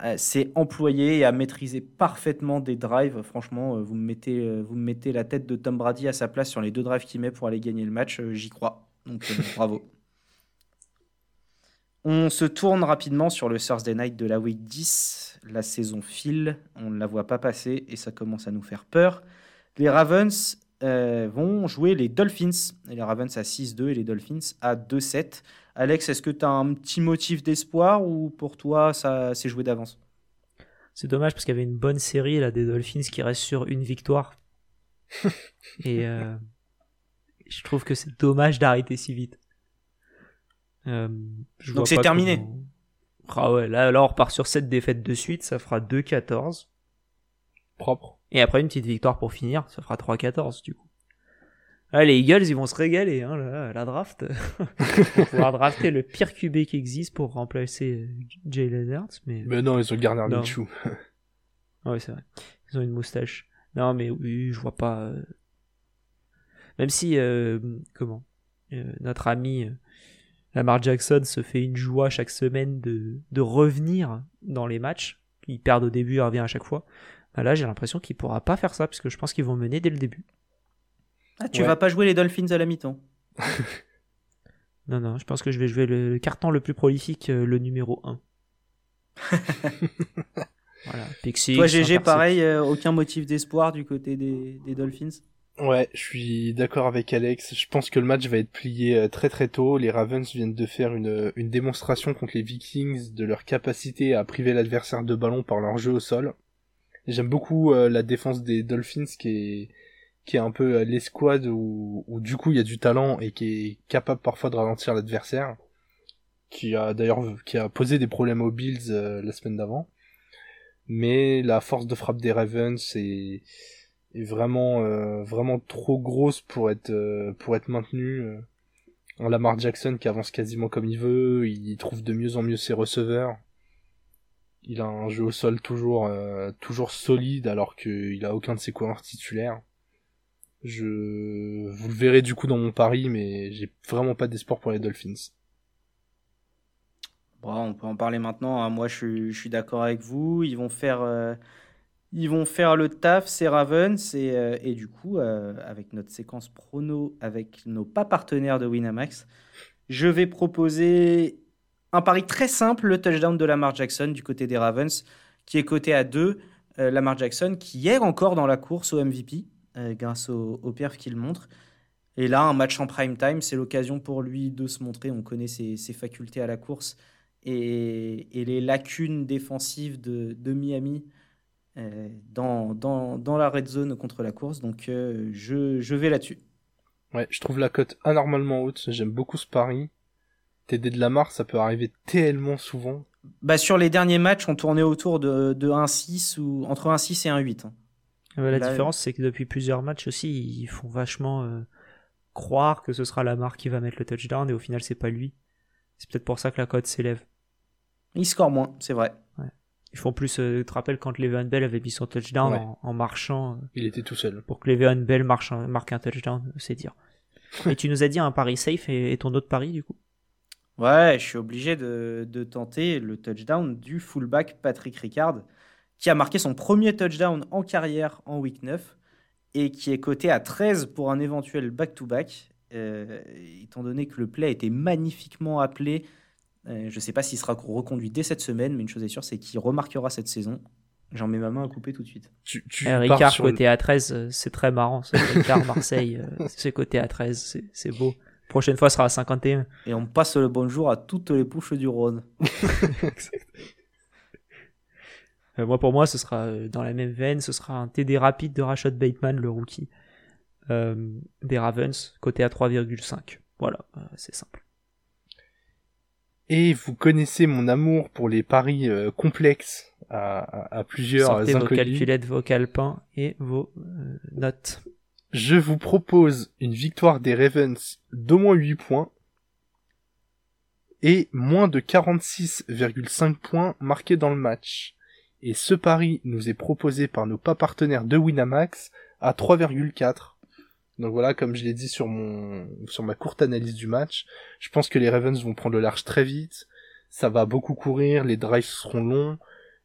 euh, s'est employé et a maîtrisé parfaitement des drives. Franchement, euh, vous me, mettez, vous me mettez la tête de Tom Brady à sa place sur les deux drives qu'il met pour aller gagner le match, j'y crois. Donc bravo. On se tourne rapidement sur le Thursday Night de la Week 10. La saison file, on ne la voit pas passer et ça commence à nous faire peur. Les Ravens euh, vont jouer les Dolphins. Et les Ravens à 6-2 et les Dolphins à 2-7. Alex, est-ce que tu as un petit motif d'espoir ou pour toi ça s'est joué d'avance? C'est dommage parce qu'il y avait une bonne série là des Dolphins qui reste sur une victoire. et euh, je trouve que c'est dommage d'arrêter si vite. Euh, Donc c'est terminé. Ah ouais, là, là on repart sur 7 défaites de suite, ça fera 2-14. Propre. Et après une petite victoire pour finir, ça fera 3-14 du coup. Ah, les Eagles, ils vont se régaler, hein, la draft. ils vont pouvoir drafter le pire QB qui existe pour remplacer euh, Jalen Hurts. Mais... mais non, ils ont Garner Minshew. ouais, c'est vrai. Ils ont une moustache. Non, mais oui, je vois pas. Euh, même si, euh, comment Notre ami Lamar Jackson se fait une joie chaque semaine de, de revenir dans les matchs. Il perd au début, il revient à chaque fois. Bah là, j'ai l'impression qu'il pourra pas faire ça, puisque je pense qu'ils vont mener dès le début. Ah, tu vas pas jouer les Dolphins à la mi-temps Non, non, je pense que je vais jouer le carton le plus prolifique, euh, le numéro 1. voilà, Pixie. Toi, GG, pareil, euh, aucun motif d'espoir du côté des, des Dolphins? Ouais, je suis d'accord avec Alex. Je pense que le match va être plié euh, très très tôt. Les Ravens viennent de faire une, une démonstration contre les Vikings de leur capacité à priver l'adversaire de ballon par leur jeu au sol. J'aime beaucoup euh, la défense des Dolphins qui est qui est un peu euh, l'escouade où, où du coup il y a du talent et qui est capable parfois de ralentir l'adversaire. Qui a d'ailleurs qui a posé des problèmes aux Bills la semaine d'avant. Mais la force de frappe des Ravens c'est est vraiment euh, vraiment trop grosse pour être euh, pour être maintenu. Euh. Lamar Jackson qui avance quasiment comme il veut, il trouve de mieux en mieux ses receveurs. Il a un jeu au sol toujours toujours solide alors qu'il a aucun de ses coureurs titulaires. Je vous le verrez du coup dans mon pari, mais j'ai vraiment pas d'espoir pour les Dolphins. Bon, on peut en parler maintenant. Hein. Moi, je suis d'accord avec vous. Ils vont faire ils vont faire le taf, c'est Ravens, et, euh, et du coup, euh, avec notre séquence prono, avec nos pas partenaires de Winamax, je vais proposer un pari très simple, le touchdown de Lamar Jackson du côté des Ravens, qui est coté à 2. Euh, Lamar Jackson, qui est encore dans la course au MVP, grâce au, au perf qu'il montre. Et là, un match en prime time, c'est l'occasion pour lui de se montrer. On connaît ses, facultés à la course et, les lacunes défensives de, Miami euh, dans, dans, dans, la red zone contre la course. Donc euh, je, je vais là-dessus. Ouais, je trouve la cote anormalement haute. J'aime beaucoup ce pari. TD de la Lamar, ça peut arriver tellement souvent. Bah, sur les derniers matchs, on tournait autour de, de 1-6 ou entre 1-6 et 1-8. Hein. la différence, c'est que depuis plusieurs matchs aussi, ils font vachement euh, croire que ce sera Lamar qui va mettre le touchdown et au final, c'est pas lui. C'est peut-être pour ça que la cote s'élève. Il score moins, c'est vrai. Ils font plus, euh, tu te rappelles quand Le'Veon Bell avait mis son touchdown en, marchant. Euh, il était tout seul. Pour que Le'Veon Bell marche, marque un touchdown, c'est dire. et tu nous as dit un pari safe et, ton autre pari du coup? Ouais, je suis obligé de, de, tenter le touchdown du fullback Patrick Ricard, qui a marqué son premier touchdown en carrière en week 9 et qui est coté à 13 pour un éventuel back-to-back, euh, étant donné que le play a été magnifiquement appelé euh, je ne sais pas s'il sera reconduit dès cette semaine, mais une chose est sûre, c'est qu'il remarquera cette saison. J'en mets ma main à couper tout de suite. Tu, tu eh, Ricard côté A13, euh, c'est très marrant. Ricard Marseille, euh, c'est côté A13, c'est beau. Prochaine fois, ce sera à 51. Et on passe le bonjour à toutes les pouches du Rhône. moi, pour moi, ce sera dans la même veine. Ce sera un TD rapide de Rashad Bateman, le rookie des Ravens, côté à 3,5. Voilà, c'est simple. Et vous connaissez mon amour pour les paris euh, complexes à, à, plusieurs Sortez vos calculettes, vos calepins et vos euh, notes. Je vous propose une victoire des Ravens d'au moins 8 points et moins de 46,5 points marqués dans le match. Et ce pari nous est proposé par nos pas partenaires de Winamax à 3,4. Donc voilà, comme je l'ai dit sur mon sur ma courte analyse du match, je pense que les Ravens vont prendre le large très vite. Ça va beaucoup courir, les drives seront longs,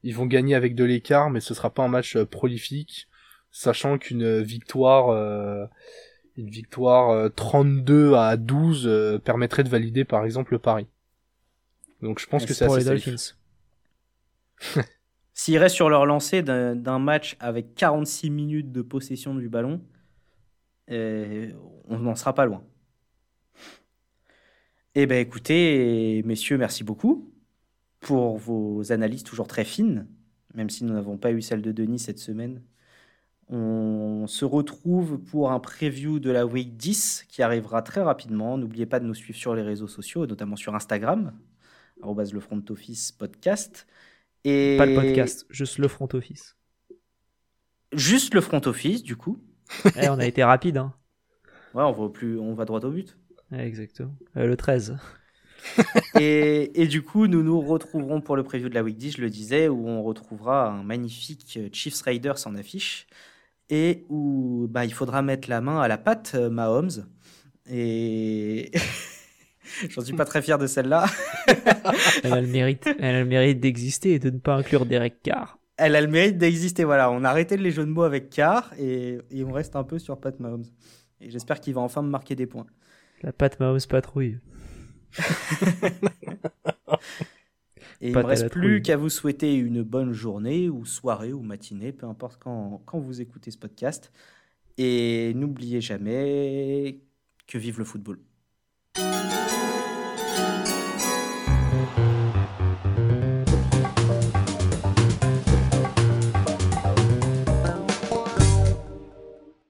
ils vont gagner avec de l'écart, mais ce sera pas un match euh, prolifique, sachant qu'une victoire euh, une victoire 32 euh, à 12 permettrait de valider par exemple le pari. Donc je pense que c'est assez les Dolphins. S'ils restent sur leur lancée d'un match avec 46 minutes de possession du ballon, on n'en sera pas loin. Eh bien écoutez, messieurs, merci beaucoup pour vos analyses toujours très fines, même si nous n'avons pas eu celle de Denis cette semaine. On se retrouve pour un preview de la Week 10 qui arrivera très rapidement. N'oubliez pas de nous suivre sur les réseaux sociaux, notamment sur Instagram, le front office podcast. Et... Pas le podcast, juste le front office. Juste le front office, du coup. Eh, on a été rapide. Hein. Ouais, on va, plus, on va droit au but. exactement. Euh, le 13. et, et, du coup, nous nous retrouverons pour le preview de la Week 10, je le disais, où on retrouvera un magnifique Chiefs Raiders en affiche et où bah, il faudra mettre la main à la patte euh, Mahomes. Et j'en suis pas très fier de celle-là. elle a le mérite, elle a le mérite d'exister et de ne pas inclure Derek Carr elle a le mérite d'exister. Voilà, on a arrêté les jeux de mots avec Carr et, on reste un peu sur Pat Mahomes. Et j'espère qu'il va enfin me marquer des points. La Pat Mahomes patrouille. et il ne me reste plus qu'à vous souhaiter une bonne journée ou soirée ou matinée, peu importe quand, quand vous écoutez ce podcast. Et n'oubliez jamais que vive le football.